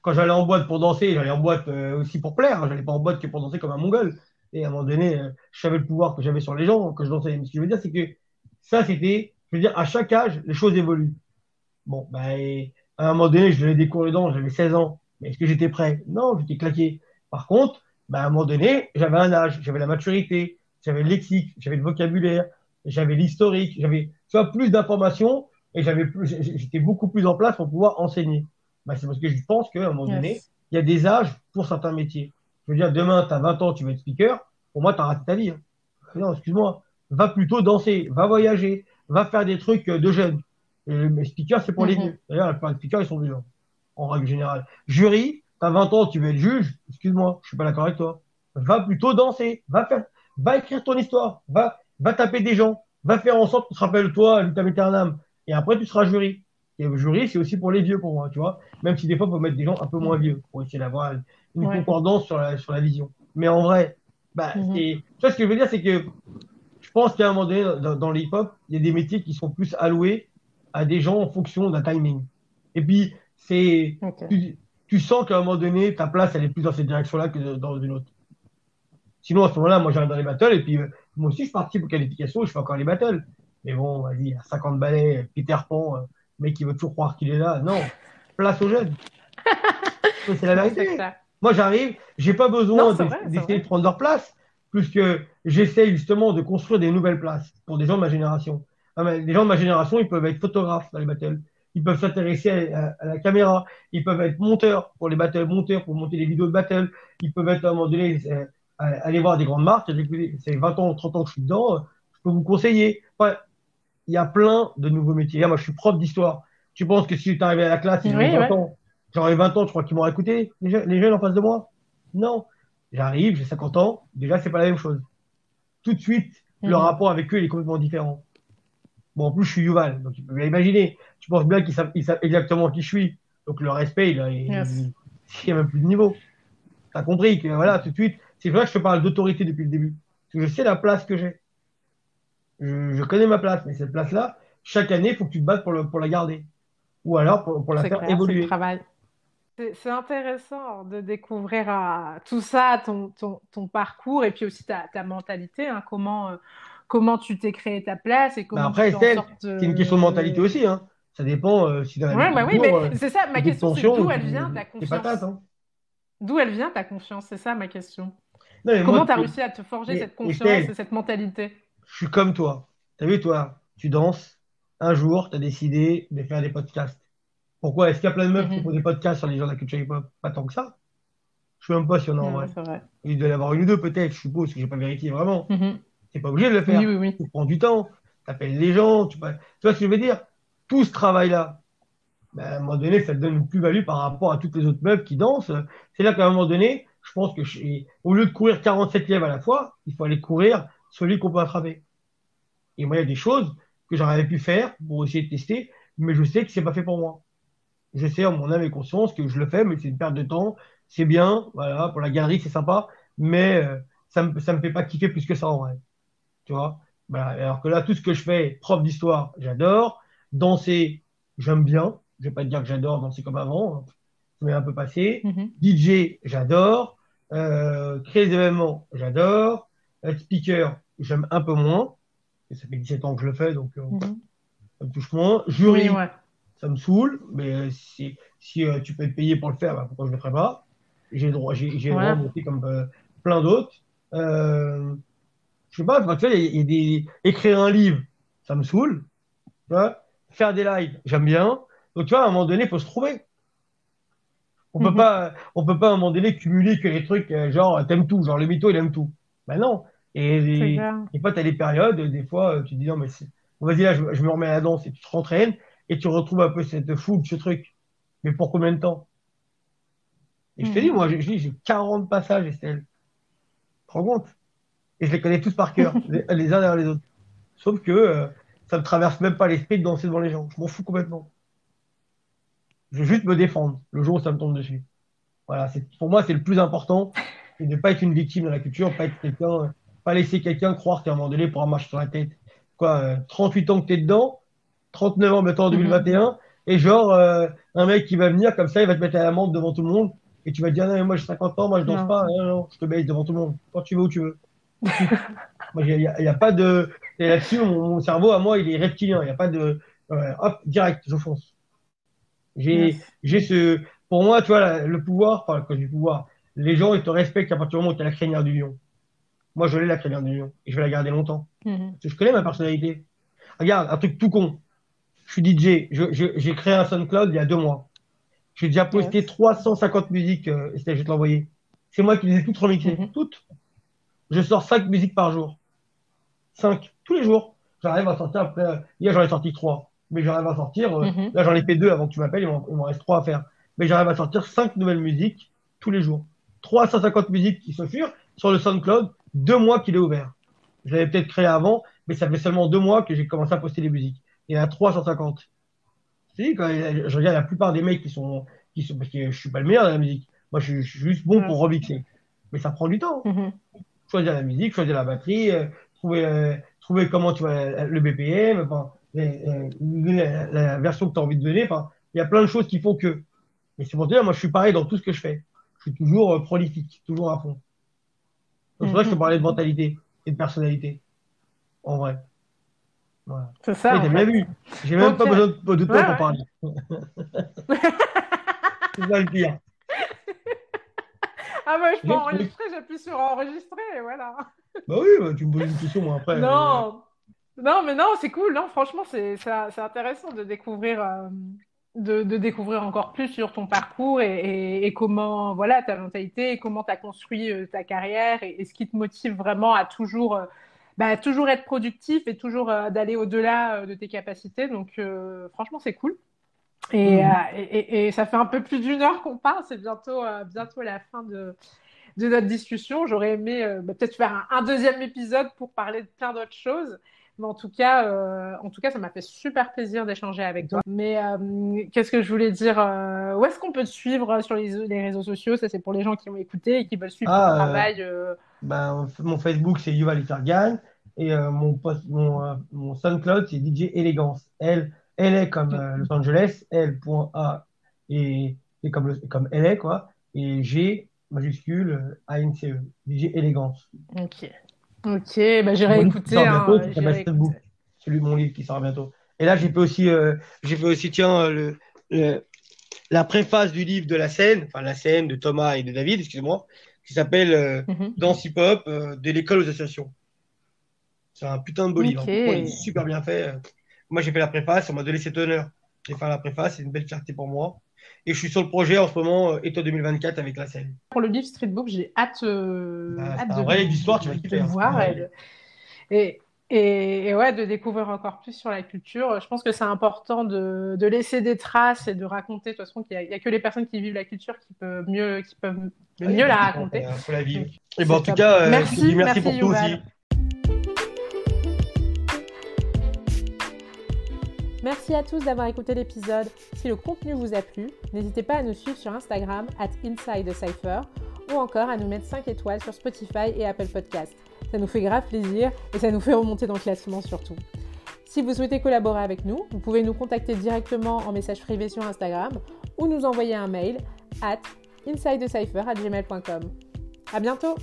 quand j'allais en boîte pour danser, j'allais en boîte euh, aussi pour plaire. Hein. J'allais pas en boîte que pour danser comme un mongol. Et à un moment donné, je savais le pouvoir que j'avais sur les gens que je dansais. Mais ce que je veux dire, c'est que ça, c'était, je veux dire, à chaque âge, les choses évoluent. Bon, ben, à un moment donné, je devais des cours de danse, j'avais 16 ans. Mais est-ce que j'étais prêt? Non, j'étais claqué. Par contre, ben, à un moment donné, j'avais un âge, j'avais la maturité, j'avais le lexique, j'avais le vocabulaire, j'avais l'historique, j'avais, plus d'informations et j'avais plus, j'étais beaucoup plus en place pour pouvoir enseigner. Bah, c'est parce que je pense qu'à un moment donné, il y a des âges pour certains métiers. Je veux dire, demain, tu as 20 ans, tu vas être speaker. Pour moi, tu as raté ta vie. Hein. Non, excuse-moi. Va plutôt danser, va voyager, va faire des trucs de jeunes. mais speaker, c'est pour les mhm. vieux. D'ailleurs, la plupart des speakers, ils sont vieux, en règle générale. Jury, tu as 20 ans, tu veux être juge. Excuse-moi, je suis pas d'accord avec toi. Va plutôt danser, va faire, va écrire ton histoire, va, va taper des gens, va faire en sorte qu'on se rappelle toi, l'utam aeternam. Et après, tu seras jury. Et le jury, c'est aussi pour les vieux pour moi, tu vois. Même si des fois, on peut mettre des gens un peu moins vieux pour essayer d'avoir une concordance sur la, sur la vision. Mais en vrai, bah, mhm. tu vois, ce que je veux dire, c'est que je pense qu'à un moment donné, dans, dans le hip-hop, il y a des métiers qui sont plus alloués à des gens en fonction d'un timing. Et puis, c'est, tu, sens qu'à un moment donné, ta place, elle est plus dans cette direction-là que dans une autre. Sinon, à ce moment-là, moi, j'arrive dans les battles, et puis, euh, moi aussi, je participe aux qualifications, je fais encore les battles. Mais bon, vas-y, à 50 balais, Peter Pan, euh, mec qui veut toujours croire qu'il est là. Non, [LAUGHS] place aux jeunes. [LAUGHS] c'est la vérité. Moi, j'arrive, j'ai pas besoin d'essayer de prendre leur place, puisque j'essaye justement de construire des nouvelles places pour des gens de ma génération. Les gens de ma génération, ils peuvent être photographes dans les battles. Ils peuvent s'intéresser à, la caméra. Ils peuvent être monteurs pour les battles, monteurs pour monter des vidéos de battle. Ils peuvent être à un moment donné, euh, aller voir des grandes marques. C'est 20 ans, 30 ans que je suis dedans. Je peux vous conseiller il y a plein de nouveaux métiers. moi, je suis prof d'histoire. Tu penses que si tu arrivé à la classe, j'aurais 20 ans, j'aurais 20 ans, tu crois qu'ils m'auraient écouté, les, jeunes en face de moi Non. J'arrive, j'ai 50 ans, déjà, c'est pas la même chose. Tout de suite, le mhm. rapport avec eux, il est complètement différent. Bon, en plus, je suis Yuval, donc tu peux bien imaginer. Tu penses bien qu'ils savent, exactement qui je suis. Donc, le respect, il, il, il, y a même plus de niveau. Tu as compris que, voilà, tout de suite, c'est vrai que je te parle d'autorité depuis le début. Parce que je sais la place que j'ai je, connais ma place, mais cette place-là, chaque année, il faut que tu te battes pour, le, pour la garder. Ou alors pour, la faire évoluer. C'est intéressant de découvrir euh, tout ça, ton, ton, ton, parcours et puis aussi ta, ta mentalité, hein, comment, euh, comment tu t'es créé ta place et comment après, c'est une question de mentalité aussi. Hein. Ça dépend euh, si dans la ouais, bah oui, mais c'est ça, ma question, c'est d'où elle vient ta confiance? hein. D'où elle vient ta confiance, c'est ça ma question. comment tu as réussi à te forger cette confiance et cette mentalité? je suis comme toi. Tu as vu, toi, tu danses. Un jour, tu as décidé de faire des podcasts. Pourquoi Est-ce qu'il y a plein de meufs qui mhm. font des podcasts sur les gens de la culture hip-hop? Pas tant que ça. Je suis même pas sûr, non, vrai. Il doit y en avoir une ou deux, peut-être, je suppose, que j'ai pas vérifié vraiment. Tu n'es pas obligé de le faire. Oui, oui, Tu prends du temps, tu appelles les gens, tu, tu vois ce que je veux dire? Tout ce travail-là, ben, à un moment donné, ça te donne une plus-value par rapport à toutes les autres meufs qui dansent. C'est là qu'à un moment donné, je pense que au lieu de courir 47e à la fois, il faut aller courir celui qu'on peut attraper. Et moi, il y a des choses que j'aurais pu faire pour essayer de tester, mais je sais que c'est pas fait pour moi. Je sais en mon âme et conscience que je le fais, mais c'est une perte de temps. C'est bien, voilà, pour la galerie, c'est sympa, mais euh, ça me, ça me fait pas kiffer plus que ça en vrai. Tu vois? Alors que là, tout ce que je fais, prof d'histoire, j'adore. Danser, j'aime bien. Je vais pas te dire que j'adore danser comme avant. Hein. Ça m'est un peu passé. Mm-hmm. DJ, j'adore. Euh, créer des événements, j'adore. Être speaker, j'aime un peu moins. ça fait 17 ans que je le fais, donc euh, mhm. ça me touche moins. Jury, ça me saoule, mais euh, si, si euh, tu peux être payé pour le faire, bah, pourquoi je ne le ferais pas? J'ai le droit, j'ai, j'ai le droit de monter comme plein d'autres. Je sais pas, tu vois, il y, a des écrire un livre, ça me saoule. Tu vois, faire des lives, j'aime bien. Donc tu vois, à un moment donné, il faut se trouver. On peut mhm. pas, on peut pas à un moment donné cumuler que les trucs euh, genre t'aimes tout, genre le mytho il aime tout. Ben non. Et des, des fois t'as des périodes, des fois tu te dis non mais vas-y là je, me remets à la danse et tu te rentraînes et tu retrouves un peu cette foule, ce truc. Mais pour combien de temps? Et je te dis mhm. moi j'ai 40 passages Estelle. Tu te rends compte Et je les connais tous par cœur, [LAUGHS] les, uns derrière les autres. Sauf que euh, ça me traverse même pas l'esprit de danser devant les gens. Je m'en fous complètement. Je veux juste me défendre le jour où ça me tombe dessus. Voilà, pour moi c'est le plus important, c'est de ne pas être une victime de la culture, pas être quelqu'un, pas laisser quelqu'un croire qu'à un moment donné pour un marcher sur la tête. Quoi, 38 euh, ans que t'es dedans, 39 ans maintenant en 2021, mhm. et genre euh, un mec qui va venir comme ça, il va te mettre à la menthe devant tout le monde, et tu vas te dire non mais moi j'ai 50 ans, moi je danse pas, non, non, je te baisse devant tout le monde, quand tu veux où tu veux. Moi il n'y a, a, pas de, et là-dessus mon, cerveau à moi il est reptilien, il n'y a pas de, hop direct, je fonce. J'ai, ce, pour moi, tu vois, le pouvoir, enfin, je dis pouvoir, les gens, ils te respectent à partir du moment où tu as la crinière du lion. Moi, je l'ai la crinière du lion et je vais la garder longtemps. Mm-hmm. Parce que je connais ma personnalité. Regarde, un truc tout con. Je suis DJ. J'ai créé un SoundCloud il y a deux mois. J'ai déjà posté 350 musiques, euh, je vais te l'envoyer. C'est moi qui les ai toutes remixées. Mm-hmm. Toutes. Je sors cinq musiques par jour. Cinq. Tous les jours. J'arrive à sortir après, euh, hier j'en ai sorti trois mais j'arrive à sortir. Euh, mhm. Là, j'en ai fait deux avant que tu m'appelles, il m'en reste trois à faire. Mais j'arrive à sortir cinq nouvelles musiques tous les jours. 350 musiques qui se furent sur le SoundCloud, deux mois qu'il est ouvert. Je l'avais peut-être créé avant, mais ça fait seulement deux mois que j'ai commencé à poster des musiques. Il y en a 350. Si, quand je regarde la plupart des mecs qui sont, qui sont, parce que je suis pas le meilleur de la musique. Moi, je, suis juste bon pour remixer. Mais ça prend du temps. Mhm. Choisir la musique, choisir la batterie, euh, trouver, euh, trouver comment tu vas le BPM, enfin, euh, la, version que tu as envie de donner. Enfin, il y a plein de choses qui font que. Mais c'est pour dire, moi, je suis pareil dans tout ce que je fais. Je suis toujours euh, prolifique, toujours à fond. C'est vrai que je te parlais de mentalité et de personnalité. En vrai. C'est ça. T'as bien vu. J'ai même pas besoin de, toi pour parler. [LAUGHS] c'est ça le pire. Ah bah je peux enregistrer, j'appuie sur enregistrer, voilà. Bah oui, bah, tu me poses une question moi après. Non, non, mais non, c'est cool. Non, franchement, c'est intéressant de découvrir euh, de, de, découvrir encore plus sur ton parcours et, et, comment voilà ta mentalité, et comment tu as construit euh, ta carrière et, ce qui te motive vraiment à toujours euh, bah, toujours être productif et toujours d'aller au-delà de tes capacités. Donc franchement, c'est cool. Et, mmh. et, et, ça fait un peu plus d'une heure qu'on parle. C'est bientôt bientôt la fin de de notre discussion. J'aurais aimé bah, peut-être faire un, un, deuxième épisode pour parler de plein d'autres choses. Mais en tout cas, euh, en tout cas, ça m'a fait super plaisir d'échanger avec toi. Mais euh, qu'est-ce que je voulais dire euh, Où est-ce qu'on peut te suivre sur les, réseaux sociaux? Ça, c'est pour les gens qui ont écouté et qui veulent suivre ah, ton travail. Ben, mon Facebook, c'est Yuval Itergan. Et mon, post, mon, mon SoundCloud, c'est DJ Elegance. Elle, elle est comme Los Angeles, L.A et, et comme, le, comme elle est, quoi. Et G majuscule A-N-C-E. DJ Elegance. Ok. Ok, bah, j'irai écouter. Hein, Celui de mon livre qui sort bientôt. Et là, j'ai fait aussi, euh, j'ai fait aussi, tiens, euh, le, la préface du livre de la scène, enfin la scène de Thomas et de David, excusez-moi, qui s'appelle euh, mhm. Danse hip hop de l'école aux associations. C'est un putain de beau livre. Hein. Il est super bien fait. Moi, j'ai fait la préface, on m'a donné cet honneur. J'ai fait la préface, c'est une belle fierté pour moi. Et je suis sur le projet en ce moment, été 2024 avec la scène. Pour le livre Streetbook, j'ai hâte, euh, bah, hâte de, vrai tu vas kiffer, hein. voir. Et, et, ouais, de découvrir encore plus sur la culture. Je pense que c'est important de, de, laisser des traces et de raconter. De toute façon, il n'y a, que les personnes qui vivent la culture qui peuvent mieux, qui peuvent mieux la raconter. Il faut la vivre. Et bon, en tout cas, euh, merci, merci, pour tout aussi. Merci à tous d'avoir écouté l'épisode. Si le contenu vous a plu, n'hésitez pas à nous suivre sur Instagram at InsideCypher ou encore à nous mettre 5 étoiles sur Spotify et Apple Podcast. Ça nous fait grave plaisir et ça nous fait remonter dans le classement surtout. Si vous souhaitez collaborer avec nous, vous pouvez nous contacter directement en message privé sur Instagram ou nous envoyer un mail at insidecipher@gmail.com. À bientôt!